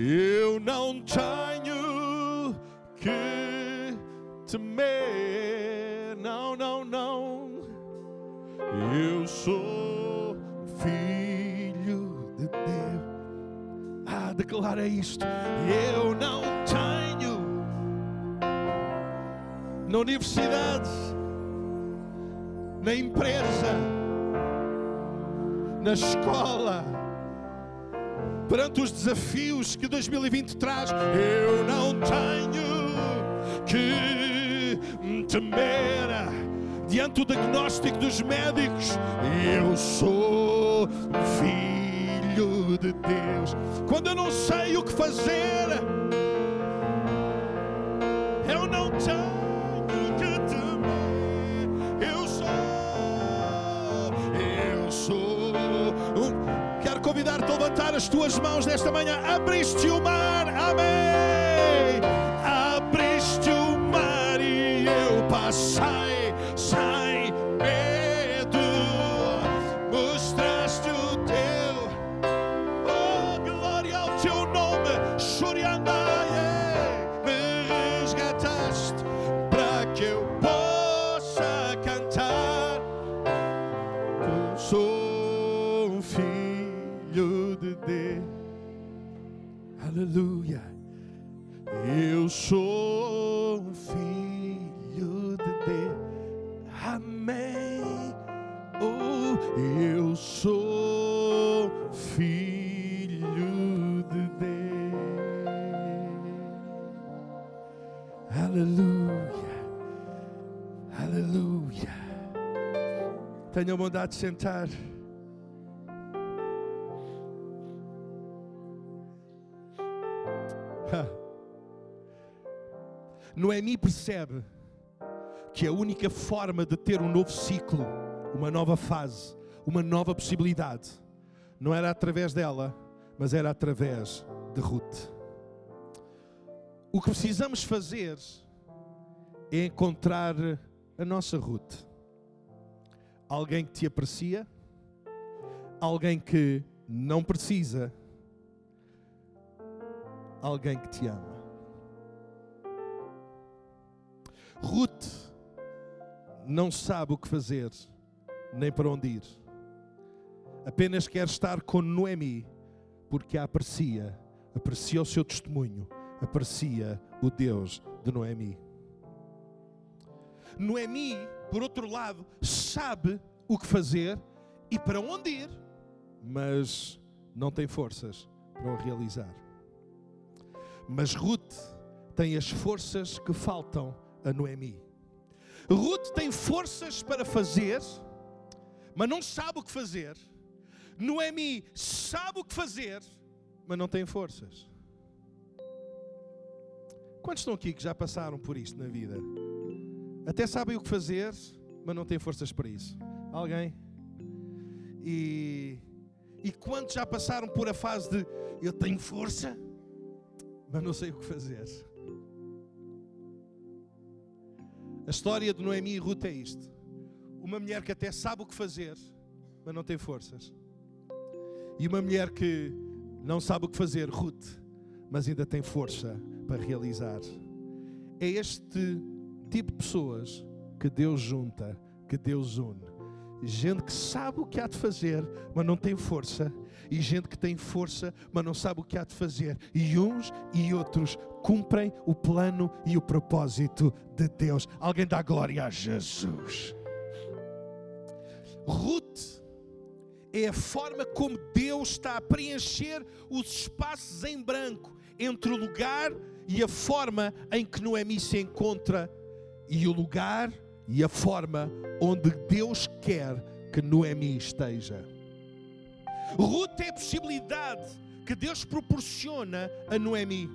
Eu não tenho que temer, não, não, não. Eu sou filho de Deus. Ah, declara isto. Eu não tenho. Na universidade, na empresa, na escola perante os desafios que 2020 traz, eu não tenho que temer diante do diagnóstico dos médicos. Eu sou filho de Deus. Quando eu não sei o que fazer, eu não tenho levantar as tuas mãos nesta manhã. Abriste o mar, amém. Bondade de sentar. Noemi percebe que a única forma de ter um novo ciclo, uma nova fase, uma nova possibilidade, não era através dela, mas era através de Ruth. O que precisamos fazer é encontrar a nossa Ruth. Alguém que te aprecia, alguém que não precisa, alguém que te ama. Ruth não sabe o que fazer, nem para onde ir. Apenas quer estar com Noemi, porque a aprecia, aprecia o seu testemunho, aprecia o Deus de Noemi. Noemi, por outro lado, sabe o que fazer e para onde ir, mas não tem forças para o realizar. Mas Ruth tem as forças que faltam a Noemi. Ruth tem forças para fazer, mas não sabe o que fazer. Noemi sabe o que fazer, mas não tem forças. Quantos estão aqui que já passaram por isto na vida? Até sabem o que fazer, mas não têm forças para isso. Alguém? E, e quantos já passaram por a fase de eu tenho força, mas não sei o que fazer? A história de Noemi e Ruth é isto. Uma mulher que até sabe o que fazer, mas não tem forças. E uma mulher que não sabe o que fazer, Ruth, mas ainda tem força para realizar. É este tipo de pessoas que Deus junta, que Deus une. Gente que sabe o que há de fazer, mas não tem força. E gente que tem força, mas não sabe o que há de fazer. E uns e outros cumprem o plano e o propósito de Deus. Alguém dá glória a Jesus. Ruth é a forma como Deus está a preencher os espaços em branco entre o lugar e a forma em que Noemi se encontra e o lugar e a forma onde Deus quer que Noemi esteja. Ruth é a possibilidade que Deus proporciona a Noemi.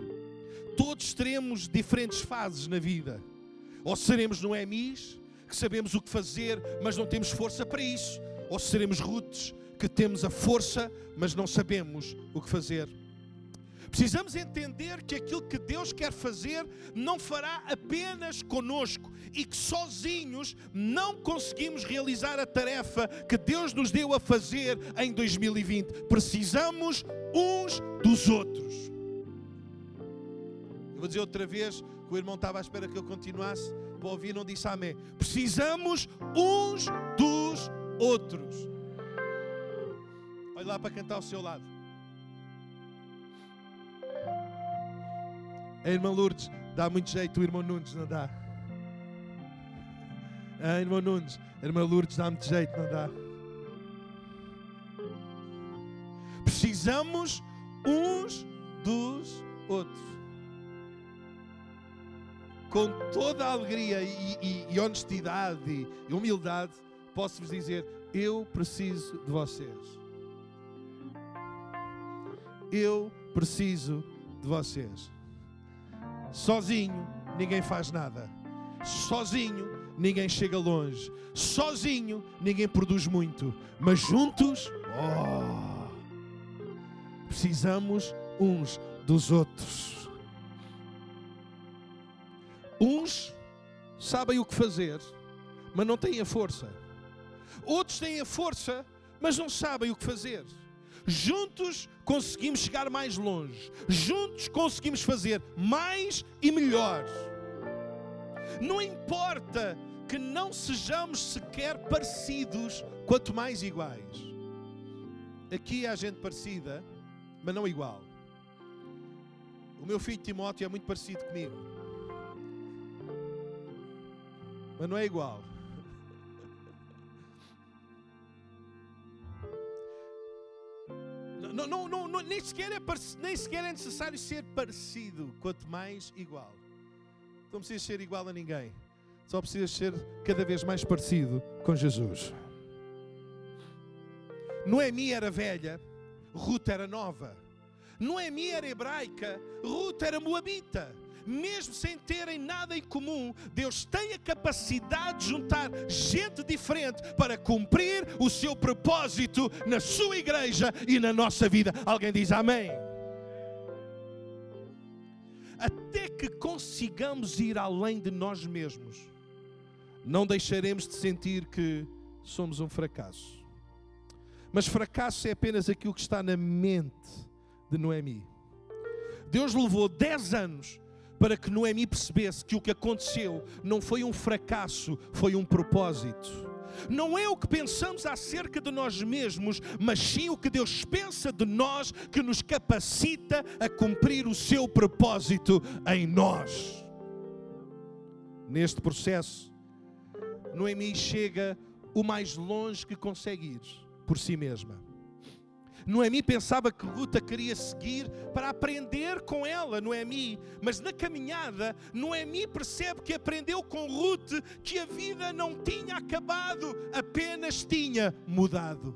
Todos teremos diferentes fases na vida. Ou seremos Noemis, que sabemos o que fazer, mas não temos força para isso. Ou seremos Ruths, que temos a força, mas não sabemos o que fazer. Precisamos entender que aquilo que Deus quer fazer não fará apenas conosco e que sozinhos não conseguimos realizar a tarefa que Deus nos deu a fazer em 2020. Precisamos uns dos outros. Vou dizer outra vez que o irmão estava à espera que eu continuasse para ouvir não disse amém. Precisamos uns dos outros. Olhe lá para cantar ao seu lado. A irmã Lourdes, dá muito jeito o irmão Nunes, não dá? A irmã Nunes, irmã Lourdes, dá muito jeito, não dá? Precisamos uns dos outros. Com toda a alegria e, e, e honestidade e humildade, posso-vos dizer: eu preciso de vocês. Eu preciso de vocês. Sozinho, ninguém faz nada. Sozinho, ninguém chega longe. Sozinho, ninguém produz muito. Mas juntos, oh, precisamos uns dos outros. Uns sabem o que fazer, mas não têm a força. Outros têm a força, mas não sabem o que fazer. Juntos conseguimos chegar mais longe. Juntos conseguimos fazer mais e melhor. Não importa que não sejamos sequer parecidos, quanto mais iguais. Aqui há gente parecida, mas não igual. O meu filho Timóteo é muito parecido comigo, mas não é igual. Não, não, não, nem, sequer é, nem sequer é necessário ser parecido, quanto mais igual. Não precisas ser igual a ninguém, só precisas ser cada vez mais parecido com Jesus. Noemi era velha, Ruth era nova. Noemi era hebraica, Ruth era moabita mesmo sem terem nada em comum, Deus tem a capacidade de juntar gente diferente para cumprir o seu propósito na sua igreja e na nossa vida. Alguém diz amém? Até que consigamos ir além de nós mesmos, não deixaremos de sentir que somos um fracasso. Mas fracasso é apenas aquilo que está na mente de Noemi. Deus levou 10 anos para que Noemi percebesse que o que aconteceu não foi um fracasso, foi um propósito. Não é o que pensamos acerca de nós mesmos, mas sim o que Deus pensa de nós que nos capacita a cumprir o seu propósito em nós. Neste processo, Noemi chega o mais longe que consegue ir por si mesma. Noemi pensava que Ruta queria seguir para aprender com ela, Noemi. Mas na caminhada, Noemi percebe que aprendeu com Ruth que a vida não tinha acabado, apenas tinha mudado.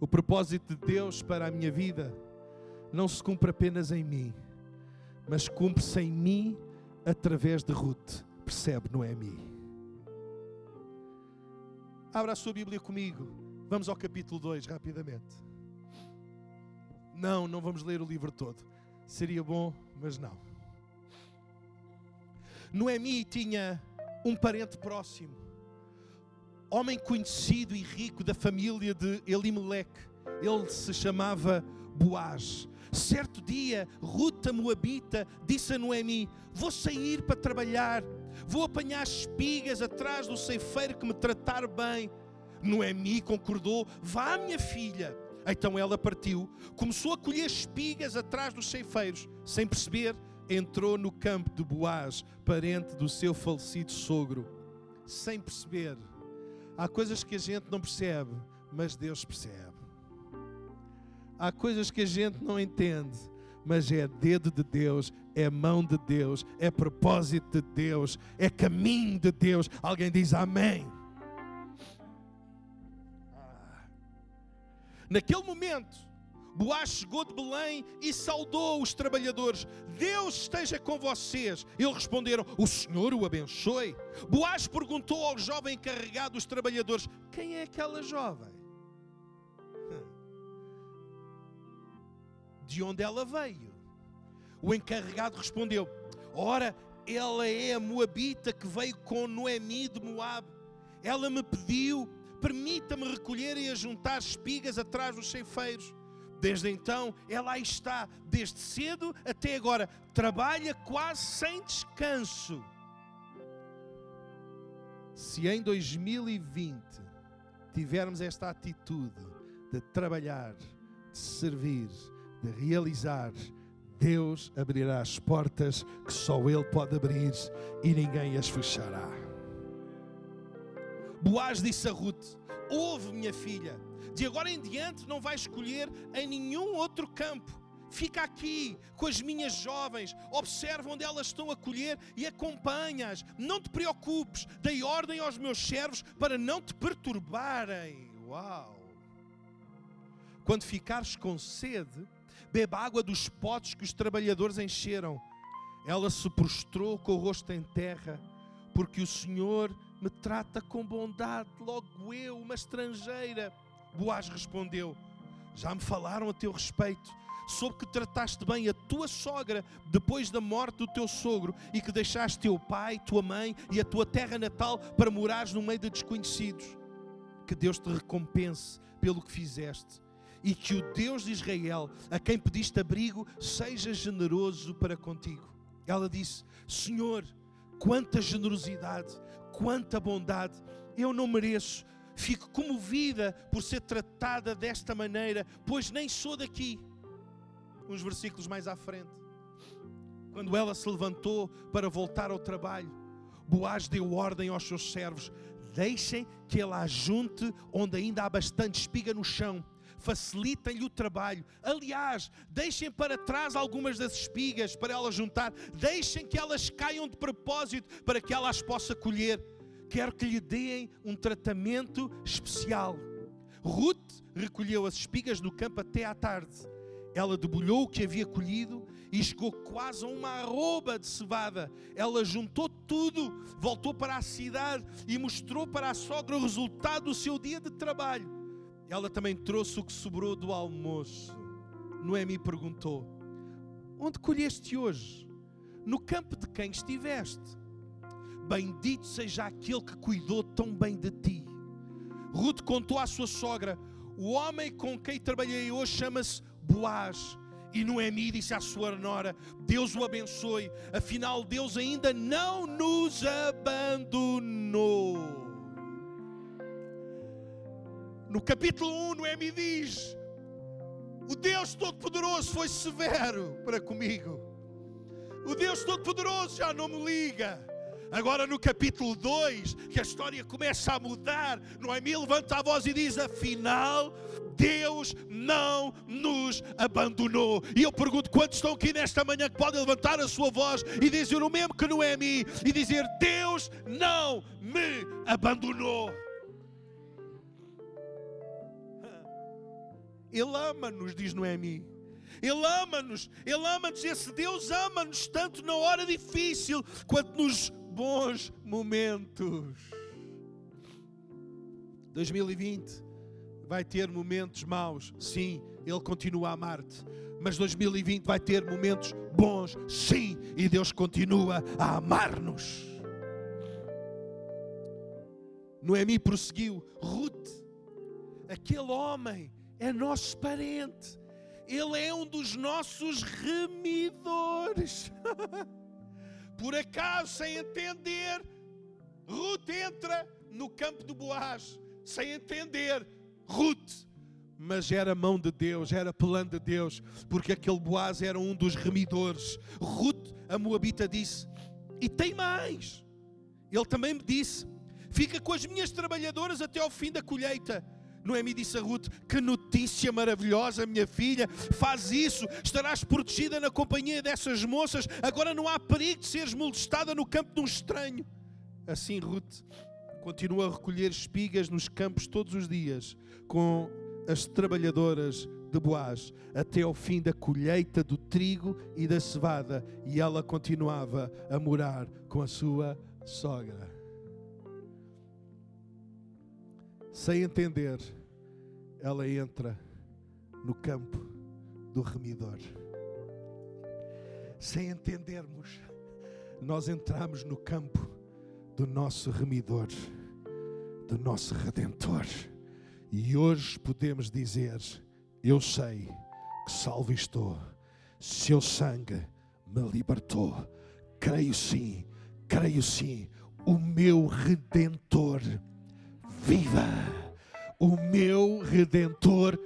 O propósito de Deus para a minha vida não se cumpre apenas em mim, mas cumpre-se em mim através de Ruth. Percebe, Noemi? Abra a sua Bíblia comigo. Vamos ao capítulo 2 rapidamente. Não, não vamos ler o livro todo. Seria bom, mas não. Noemi tinha um parente próximo, homem conhecido e rico da família de Elimeleque. Ele se chamava Boaz. Certo dia, Ruta Moabita disse a Noemi: Vou sair para trabalhar, vou apanhar espigas atrás do ceifeiro que me tratar bem. Noemi concordou: Vá, minha filha. Então ela partiu, começou a colher espigas atrás dos ceifeiros, sem perceber, entrou no campo de Boaz, parente do seu falecido sogro. Sem perceber. Há coisas que a gente não percebe, mas Deus percebe. Há coisas que a gente não entende, mas é dedo de Deus, é mão de Deus, é propósito de Deus, é caminho de Deus. Alguém diz amém. Naquele momento, Boaz chegou de Belém e saudou os trabalhadores. Deus esteja com vocês. Eles responderam: O Senhor o abençoe. Boaz perguntou ao jovem encarregado dos trabalhadores: Quem é aquela jovem? De onde ela veio? O encarregado respondeu: Ora, ela é a Moabita que veio com Noemi de Moab. Ela me pediu permita-me recolher e ajuntar espigas atrás dos ceifeiros. Desde então, ela aí está, desde cedo até agora, trabalha quase sem descanso. Se em 2020 tivermos esta atitude de trabalhar, de servir, de realizar, Deus abrirá as portas que só Ele pode abrir e ninguém as fechará. Boaz disse a Ruth: Ouve, minha filha, de agora em diante não vais escolher em nenhum outro campo. Fica aqui com as minhas jovens, observa onde elas estão a colher e acompanhas. Não te preocupes, dei ordem aos meus servos para não te perturbarem. Uau! Quando ficares com sede, beba água dos potes que os trabalhadores encheram. Ela se prostrou com o rosto em terra, porque o Senhor me trata com bondade, logo eu, uma estrangeira. Boaz respondeu: Já me falaram a teu respeito. Soube que trataste bem a tua sogra depois da morte do teu sogro e que deixaste teu pai, tua mãe e a tua terra natal para morares no meio de desconhecidos. Que Deus te recompense pelo que fizeste e que o Deus de Israel, a quem pediste abrigo, seja generoso para contigo. Ela disse: Senhor, quanta generosidade, quanta bondade, eu não mereço. Fico comovida por ser tratada desta maneira, pois nem sou daqui. Uns versículos mais à frente. Quando ela se levantou para voltar ao trabalho, Boaz deu ordem aos seus servos: deixem que ela ajunte onde ainda há bastante espiga no chão facilitem-lhe o trabalho. Aliás, deixem para trás algumas das espigas para ela juntar, deixem que elas caiam de propósito para que ela as possa colher. Quero que lhe deem um tratamento especial. Ruth recolheu as espigas do campo até à tarde. Ela debulhou o que havia colhido e chegou quase a uma arroba de cevada. Ela juntou tudo, voltou para a cidade e mostrou para a sogra o resultado do seu dia de trabalho. Ela também trouxe o que sobrou do almoço. Noemi perguntou: Onde colheste hoje? No campo de quem estiveste? Bendito seja aquele que cuidou tão bem de ti. Ruth contou à sua sogra: O homem com quem trabalhei hoje chama-se Boaz. E Noemi disse à sua nora: Deus o abençoe, afinal, Deus ainda não nos abandonou no capítulo 1, Noemi diz: O Deus Todo-Poderoso foi severo para comigo. O Deus Todo-Poderoso já não me liga. Agora no capítulo 2, que a história começa a mudar, Noemi levanta a voz e diz: Afinal, Deus não nos abandonou. E eu pergunto: quantos estão aqui nesta manhã que podem levantar a sua voz e dizer o mesmo que Noemi e dizer: Deus não me abandonou? Ele ama-nos, diz Noemi. Ele ama-nos, Ele ama-nos. Esse Deus ama-nos tanto na hora difícil quanto nos bons momentos. 2020 vai ter momentos maus, sim, Ele continua a amar-te. Mas 2020 vai ter momentos bons, sim, e Deus continua a amar-nos. Noemi prosseguiu: Ruth, aquele homem é nosso parente. Ele é um dos nossos remidores. Por acaso, sem entender, Ruth entra no campo de Boaz, sem entender, Ruth. Mas era mão de Deus, era plano de Deus, porque aquele Boaz era um dos remidores. Ruth, a Moabita, disse: E tem mais. Ele também me disse: Fica com as minhas trabalhadoras até ao fim da colheita Noemi disse a Ruth: Que notícia maravilhosa, minha filha, faz isso, estarás protegida na companhia dessas moças, agora não há perigo de seres molestada no campo de um estranho. Assim, Ruth continua a recolher espigas nos campos todos os dias com as trabalhadoras de Boaz até ao fim da colheita do trigo e da cevada, e ela continuava a morar com a sua sogra. Sem entender, ela entra no campo do remidor. Sem entendermos, nós entramos no campo do nosso remidor, do nosso redentor. E hoje podemos dizer: Eu sei, que salvo estou. Seu sangue me libertou. Creio sim, creio sim. O meu redentor viva. O meu redentor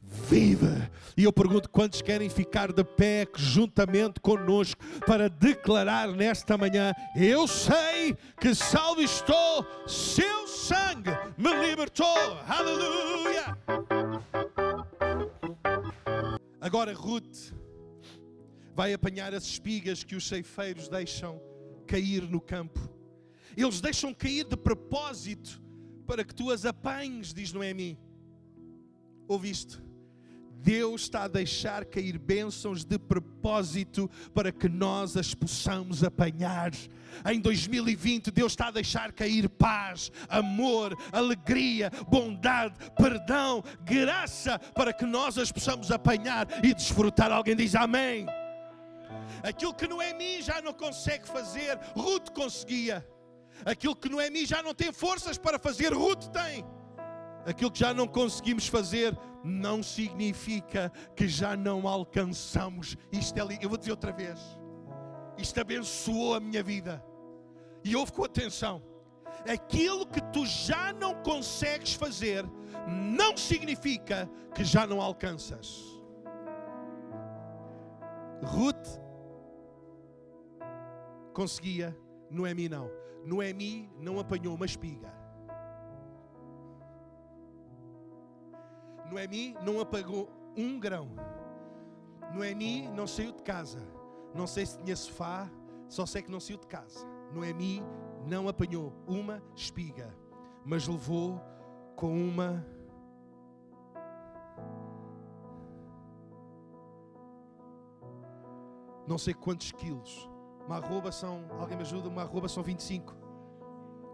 viva. E eu pergunto quantos querem ficar de pé juntamente conosco para declarar nesta manhã: Eu sei que salvo estou, seu sangue me libertou. Aleluia. Agora Ruth vai apanhar as espigas que os ceifeiros deixam cair no campo. Eles deixam cair de propósito para que tu as apanhes, diz Noemi. Ouviste? Deus está a deixar cair bênçãos de propósito para que nós as possamos apanhar. Em 2020, Deus está a deixar cair paz, amor, alegria, bondade, perdão, graça para que nós as possamos apanhar e desfrutar. Alguém diz amém. Aquilo que Noemi já não consegue fazer, Ruth conseguia. Aquilo que Noemi já não tem forças para fazer, Ruth tem. Aquilo que já não conseguimos fazer, não significa que já não alcançamos. Isto é, eu vou dizer outra vez. Isto abençoou a minha vida. E ouve com atenção. Aquilo que tu já não consegues fazer, não significa que já não alcanças. Ruth conseguia, Noemi não. Noemi não apanhou uma espiga. Noemi não apagou um grão. Noemi não saiu de casa. Não sei se tinha sofá, só sei que não saiu de casa. Noemi não apanhou uma espiga, mas levou com uma não sei quantos quilos. Uma arroba são, alguém me ajuda? Uma arroba são 25.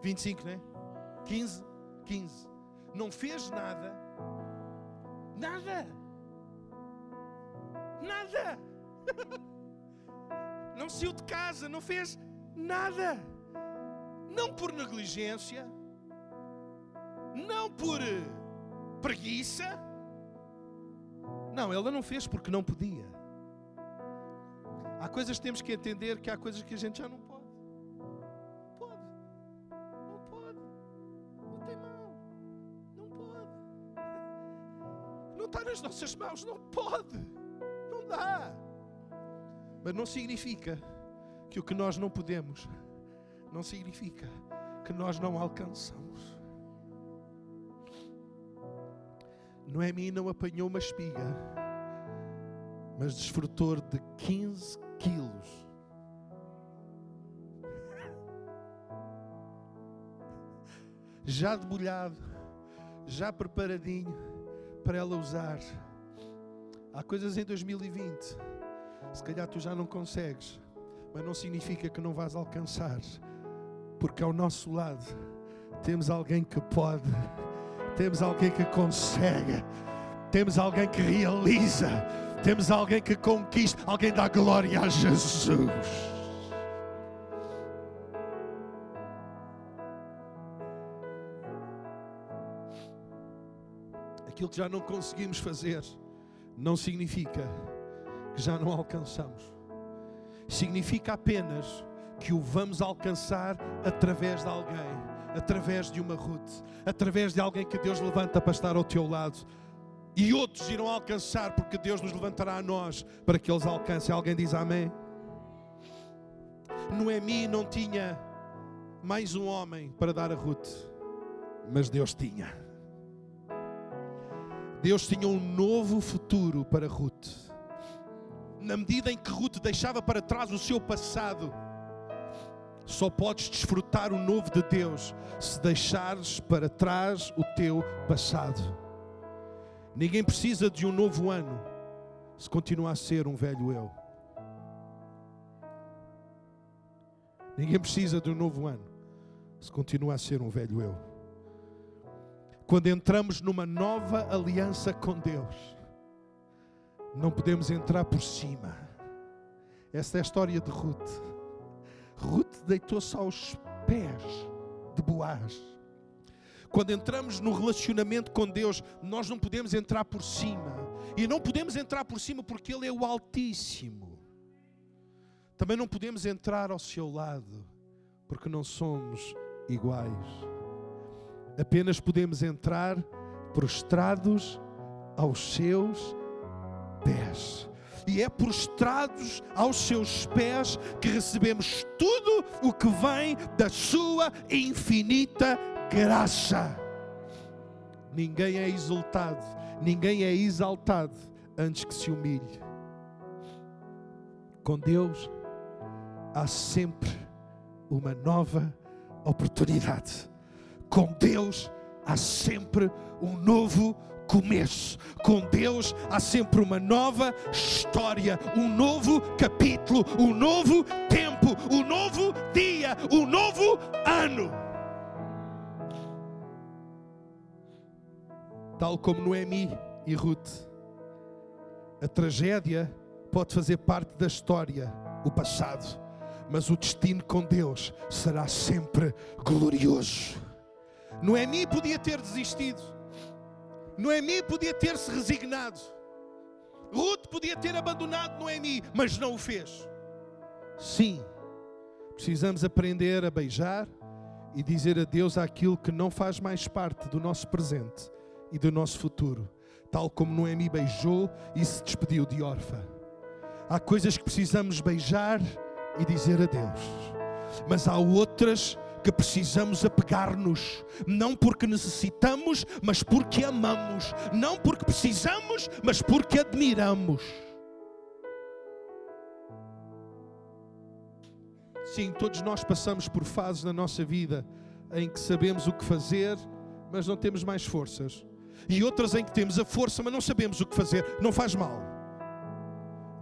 25, né? 15, 15. Não fez nada Nada. Nada. Não saiu de casa, não fez nada. Não por negligência, não por eh, preguiça. Não, ela não fez porque não podia. Há coisas que temos que entender que há coisas que a gente já não pode. está nas nossas mãos. Não pode. Não dá. Mas não significa que o que nós não podemos, não significa que nós não alcançamos. Noemi não apanhou uma espiga, mas desfrutou de 15 quilos. Já debulhado, já preparadinho para ela usar. Há coisas em 2020, se calhar tu já não consegues, mas não significa que não vais alcançar, porque ao nosso lado temos alguém que pode, temos alguém que consegue, temos alguém que realiza, temos alguém que conquista, alguém dá glória a Jesus. aquilo que já não conseguimos fazer, não significa que já não alcançamos. Significa apenas que o vamos alcançar através de alguém, através de uma Ruth, através de alguém que Deus levanta para estar ao teu lado. E outros irão alcançar, porque Deus nos levantará a nós para que eles alcancem. Alguém diz amém? Noemi não tinha mais um homem para dar a Ruth, mas Deus tinha. Deus tinha um novo futuro para Ruth. Na medida em que Ruth deixava para trás o seu passado, só podes desfrutar o novo de Deus se deixares para trás o teu passado. Ninguém precisa de um novo ano se continua a ser um velho eu. Ninguém precisa de um novo ano se continua a ser um velho eu quando entramos numa nova aliança com Deus, não podemos entrar por cima. Esta é a história de Ruth. Ruth deitou-se aos pés de Boaz. Quando entramos no relacionamento com Deus, nós não podemos entrar por cima. E não podemos entrar por cima porque Ele é o Altíssimo. Também não podemos entrar ao seu lado porque não somos iguais. Apenas podemos entrar prostrados aos seus pés. E é prostrados aos seus pés que recebemos tudo o que vem da sua infinita graça. Ninguém é exaltado, ninguém é exaltado antes que se humilhe. Com Deus há sempre uma nova oportunidade. Com Deus há sempre um novo começo. Com Deus há sempre uma nova história, um novo capítulo, um novo tempo, um novo dia, um novo ano. Tal como Noemi e Ruth, a tragédia pode fazer parte da história, o passado, mas o destino com Deus será sempre glorioso. Noemi podia ter desistido, Noemi podia ter se resignado, Ruth podia ter abandonado Noemi, mas não o fez. Sim, precisamos aprender a beijar e dizer adeus àquilo que não faz mais parte do nosso presente e do nosso futuro, tal como Noemi beijou e se despediu de órfã. Há coisas que precisamos beijar e dizer adeus, mas há outras que precisamos apegar-nos, não porque necessitamos, mas porque amamos, não porque precisamos, mas porque admiramos. Sim, todos nós passamos por fases na nossa vida em que sabemos o que fazer, mas não temos mais forças, e outras em que temos a força, mas não sabemos o que fazer. Não faz mal.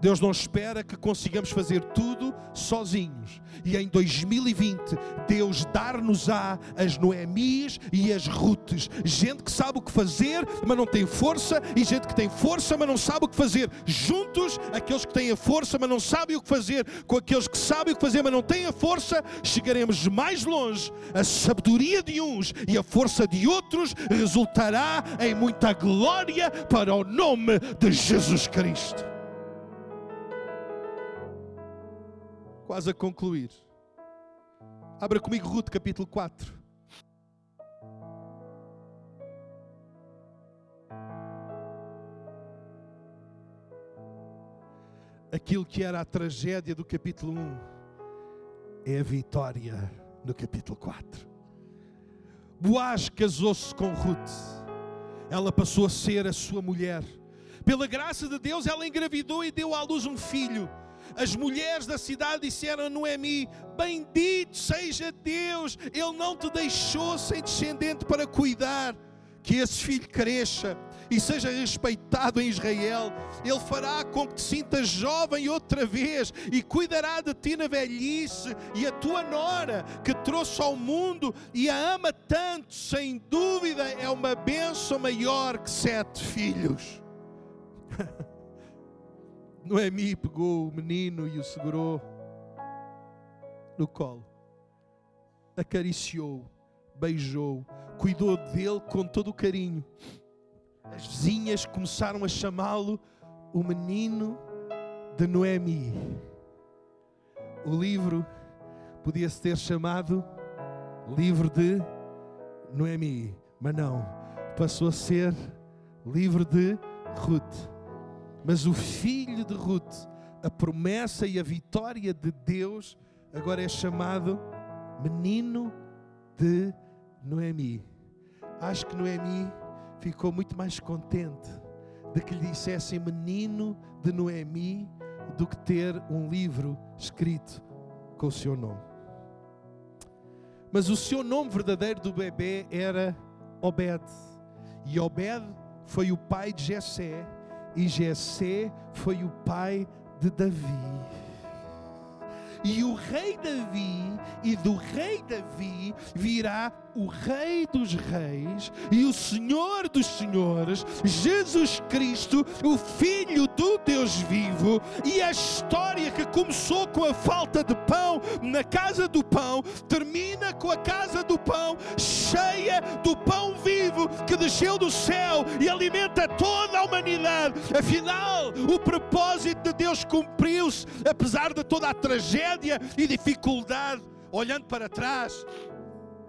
Deus não espera que consigamos fazer tudo sozinhos. E em 2020, Deus dar-nos-á as Noemis e as Rutes. Gente que sabe o que fazer, mas não tem força, e gente que tem força, mas não sabe o que fazer. Juntos, aqueles que têm a força, mas não sabem o que fazer, com aqueles que sabem o que fazer, mas não têm a força, chegaremos mais longe. A sabedoria de uns e a força de outros resultará em muita glória para o nome de Jesus Cristo. Quase a concluir. Abra comigo Ruth capítulo 4. Aquilo que era a tragédia do capítulo 1 é a vitória no capítulo 4. Boaz casou-se com Ruth. Ela passou a ser a sua mulher. Pela graça de Deus, ela engravidou e deu à luz um filho as mulheres da cidade disseram a Noemi: Bendito seja Deus, Ele não te deixou sem descendente para cuidar. Que esse filho cresça e seja respeitado em Israel. Ele fará com que te sintas jovem outra vez e cuidará de ti na velhice. E a tua nora, que trouxe ao mundo e a ama tanto, sem dúvida é uma bênção maior que sete filhos. Noemi pegou o menino e o segurou no colo, acariciou, beijou, cuidou dele com todo o carinho. As vizinhas começaram a chamá-lo o menino de Noemi. O livro podia-se ter chamado Livro de Noemi, mas não, passou a ser Livro de Ruth. Mas o filho de Ruth, a promessa e a vitória de Deus, agora é chamado menino de Noemi. Acho que Noemi ficou muito mais contente de que lhe dissessem menino de Noemi do que ter um livro escrito com o seu nome. Mas o seu nome verdadeiro do bebê era Obed. E Obed foi o pai de Jessé e Jessé foi o pai de Davi. E o rei Davi e do rei Davi virá o Rei dos Reis e o Senhor dos Senhores, Jesus Cristo, o Filho do Deus vivo. E a história que começou com a falta de pão na casa do pão termina com a casa do pão cheia do pão vivo que desceu do céu e alimenta toda a humanidade. Afinal, o propósito de Deus cumpriu-se, apesar de toda a tragédia e dificuldade. Olhando para trás,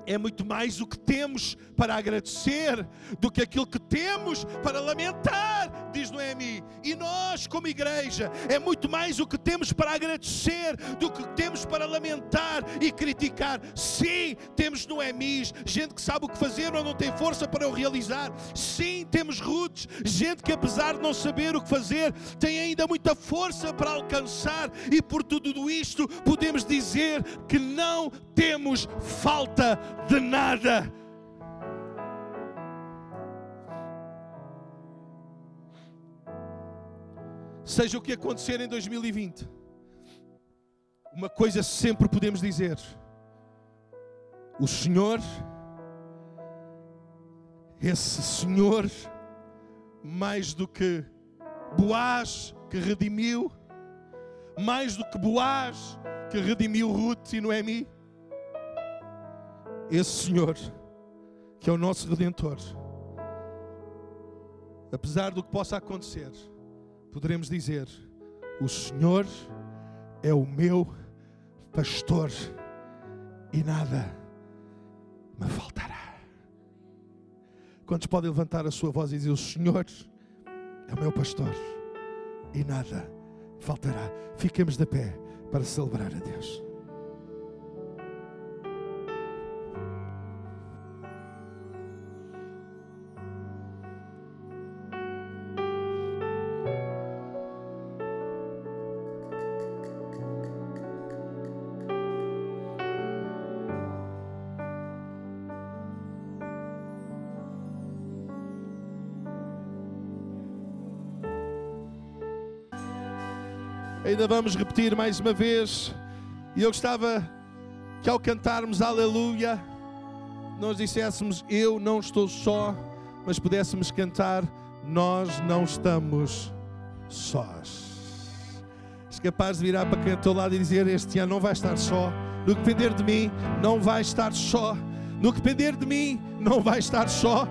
é muito mais o que temos para agradecer do que aquilo que temos para lamentar, diz Noemi. E nós, como igreja, é muito mais o que temos para agradecer do que temos para lamentar e criticar. Sim, temos Noemis, gente que sabe o que fazer, mas não tem força para o realizar. Sim, temos Ruths, gente que apesar de não saber o que fazer, tem ainda muita força para alcançar. E por tudo isto, podemos dizer que não temos falta de nada. Seja o que acontecer em 2020, uma coisa sempre podemos dizer: o Senhor, esse Senhor, mais do que Boaz que redimiu, mais do que Boaz que redimiu Ruth e Noemi, esse Senhor, que é o nosso Redentor, apesar do que possa acontecer, poderemos dizer: O Senhor é o meu pastor e nada me faltará. Quantos podem levantar a sua voz e dizer: O Senhor é o meu pastor e nada faltará? Fiquemos de pé para celebrar a Deus. Ainda vamos repetir mais uma vez. E eu gostava que ao cantarmos Aleluia, nós disséssemos Eu não estou só, mas pudéssemos cantar Nós não estamos sós. És capaz de virar para quem está ao lado e dizer: Este ano não vai estar só. No que depender de mim, não vai estar só. No que depender de mim, não vai estar só.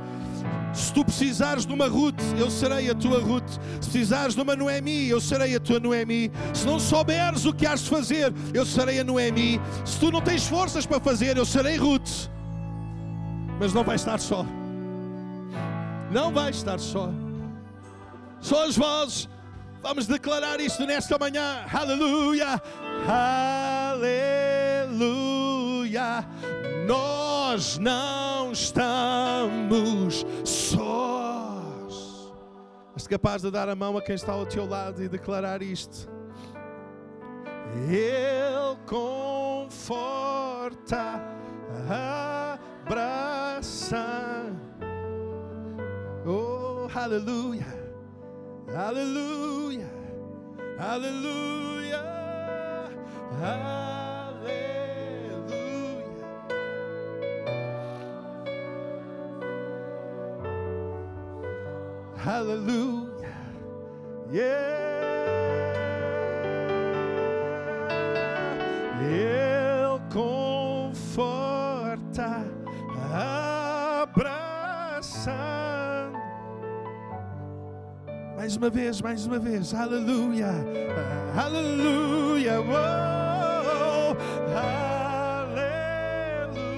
Se tu precisares de uma Ruth, eu serei a tua Ruth. Se precisares de uma Noemi, eu serei a tua Noemi. Se não souberes o que has de fazer, eu serei a Noemi. Se tu não tens forças para fazer, eu serei Ruth. Mas não vais estar só. Não vais estar só. Só as vozes. Vamos declarar isto nesta manhã. Aleluia. Aleluia. Nós não estamos sós. És capaz de dar a mão a quem está ao teu lado e declarar isto? Ele conforta, abraça. Oh, aleluia, aleluia, aleluia, aleluia. Hallelujah. Yeah. Ele conforta, abraça. Mais uma vez, mais uma vez. Aleluia. Aleluia. Oh, aleluia.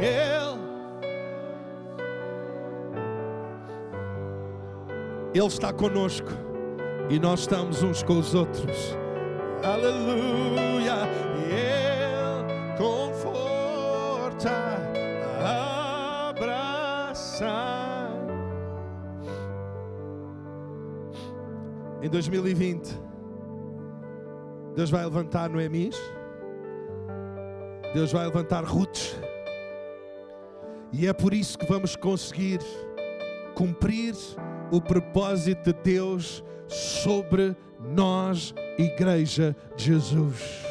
Ele Ele está conosco e nós estamos uns com os outros. Aleluia! Ele conforta, abraça. Em 2020, Deus vai levantar Noemis, Deus vai levantar Ruth, e é por isso que vamos conseguir cumprir o propósito de Deus sobre nós, Igreja de Jesus.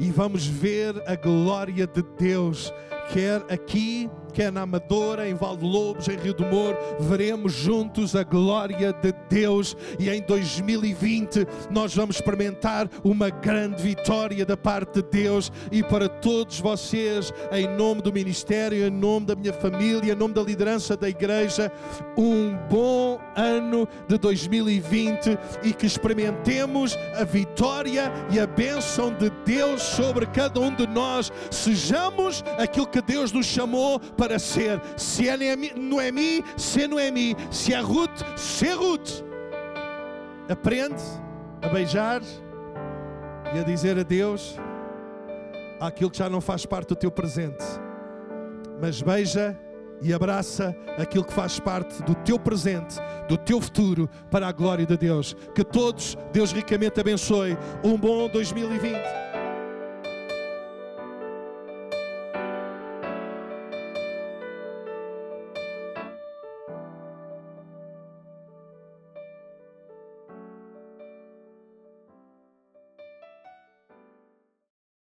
e vamos ver a glória de Deus, quer aqui quer na Amadora, em Val de Lobos, em Rio do Moro, veremos juntos a glória de Deus e em 2020 nós vamos experimentar uma grande vitória da parte de Deus e para todos vocês, em nome do ministério, em nome da minha família, em nome da liderança da igreja, um bom ano de 2020 e que experimentemos a vitória e a bênção de Deus sobre cada um de nós. Sejamos aquilo que Deus nos chamou para ser. Se é Noemi, se é Noemi. Se é Ruth, se é Ruth. Aprende a beijar e a dizer adeus àquilo que já não faz parte do teu presente. Mas beija e abraça aquilo que faz parte do teu presente, do teu futuro, para a glória de Deus. Que todos, Deus ricamente abençoe. Um bom 2020.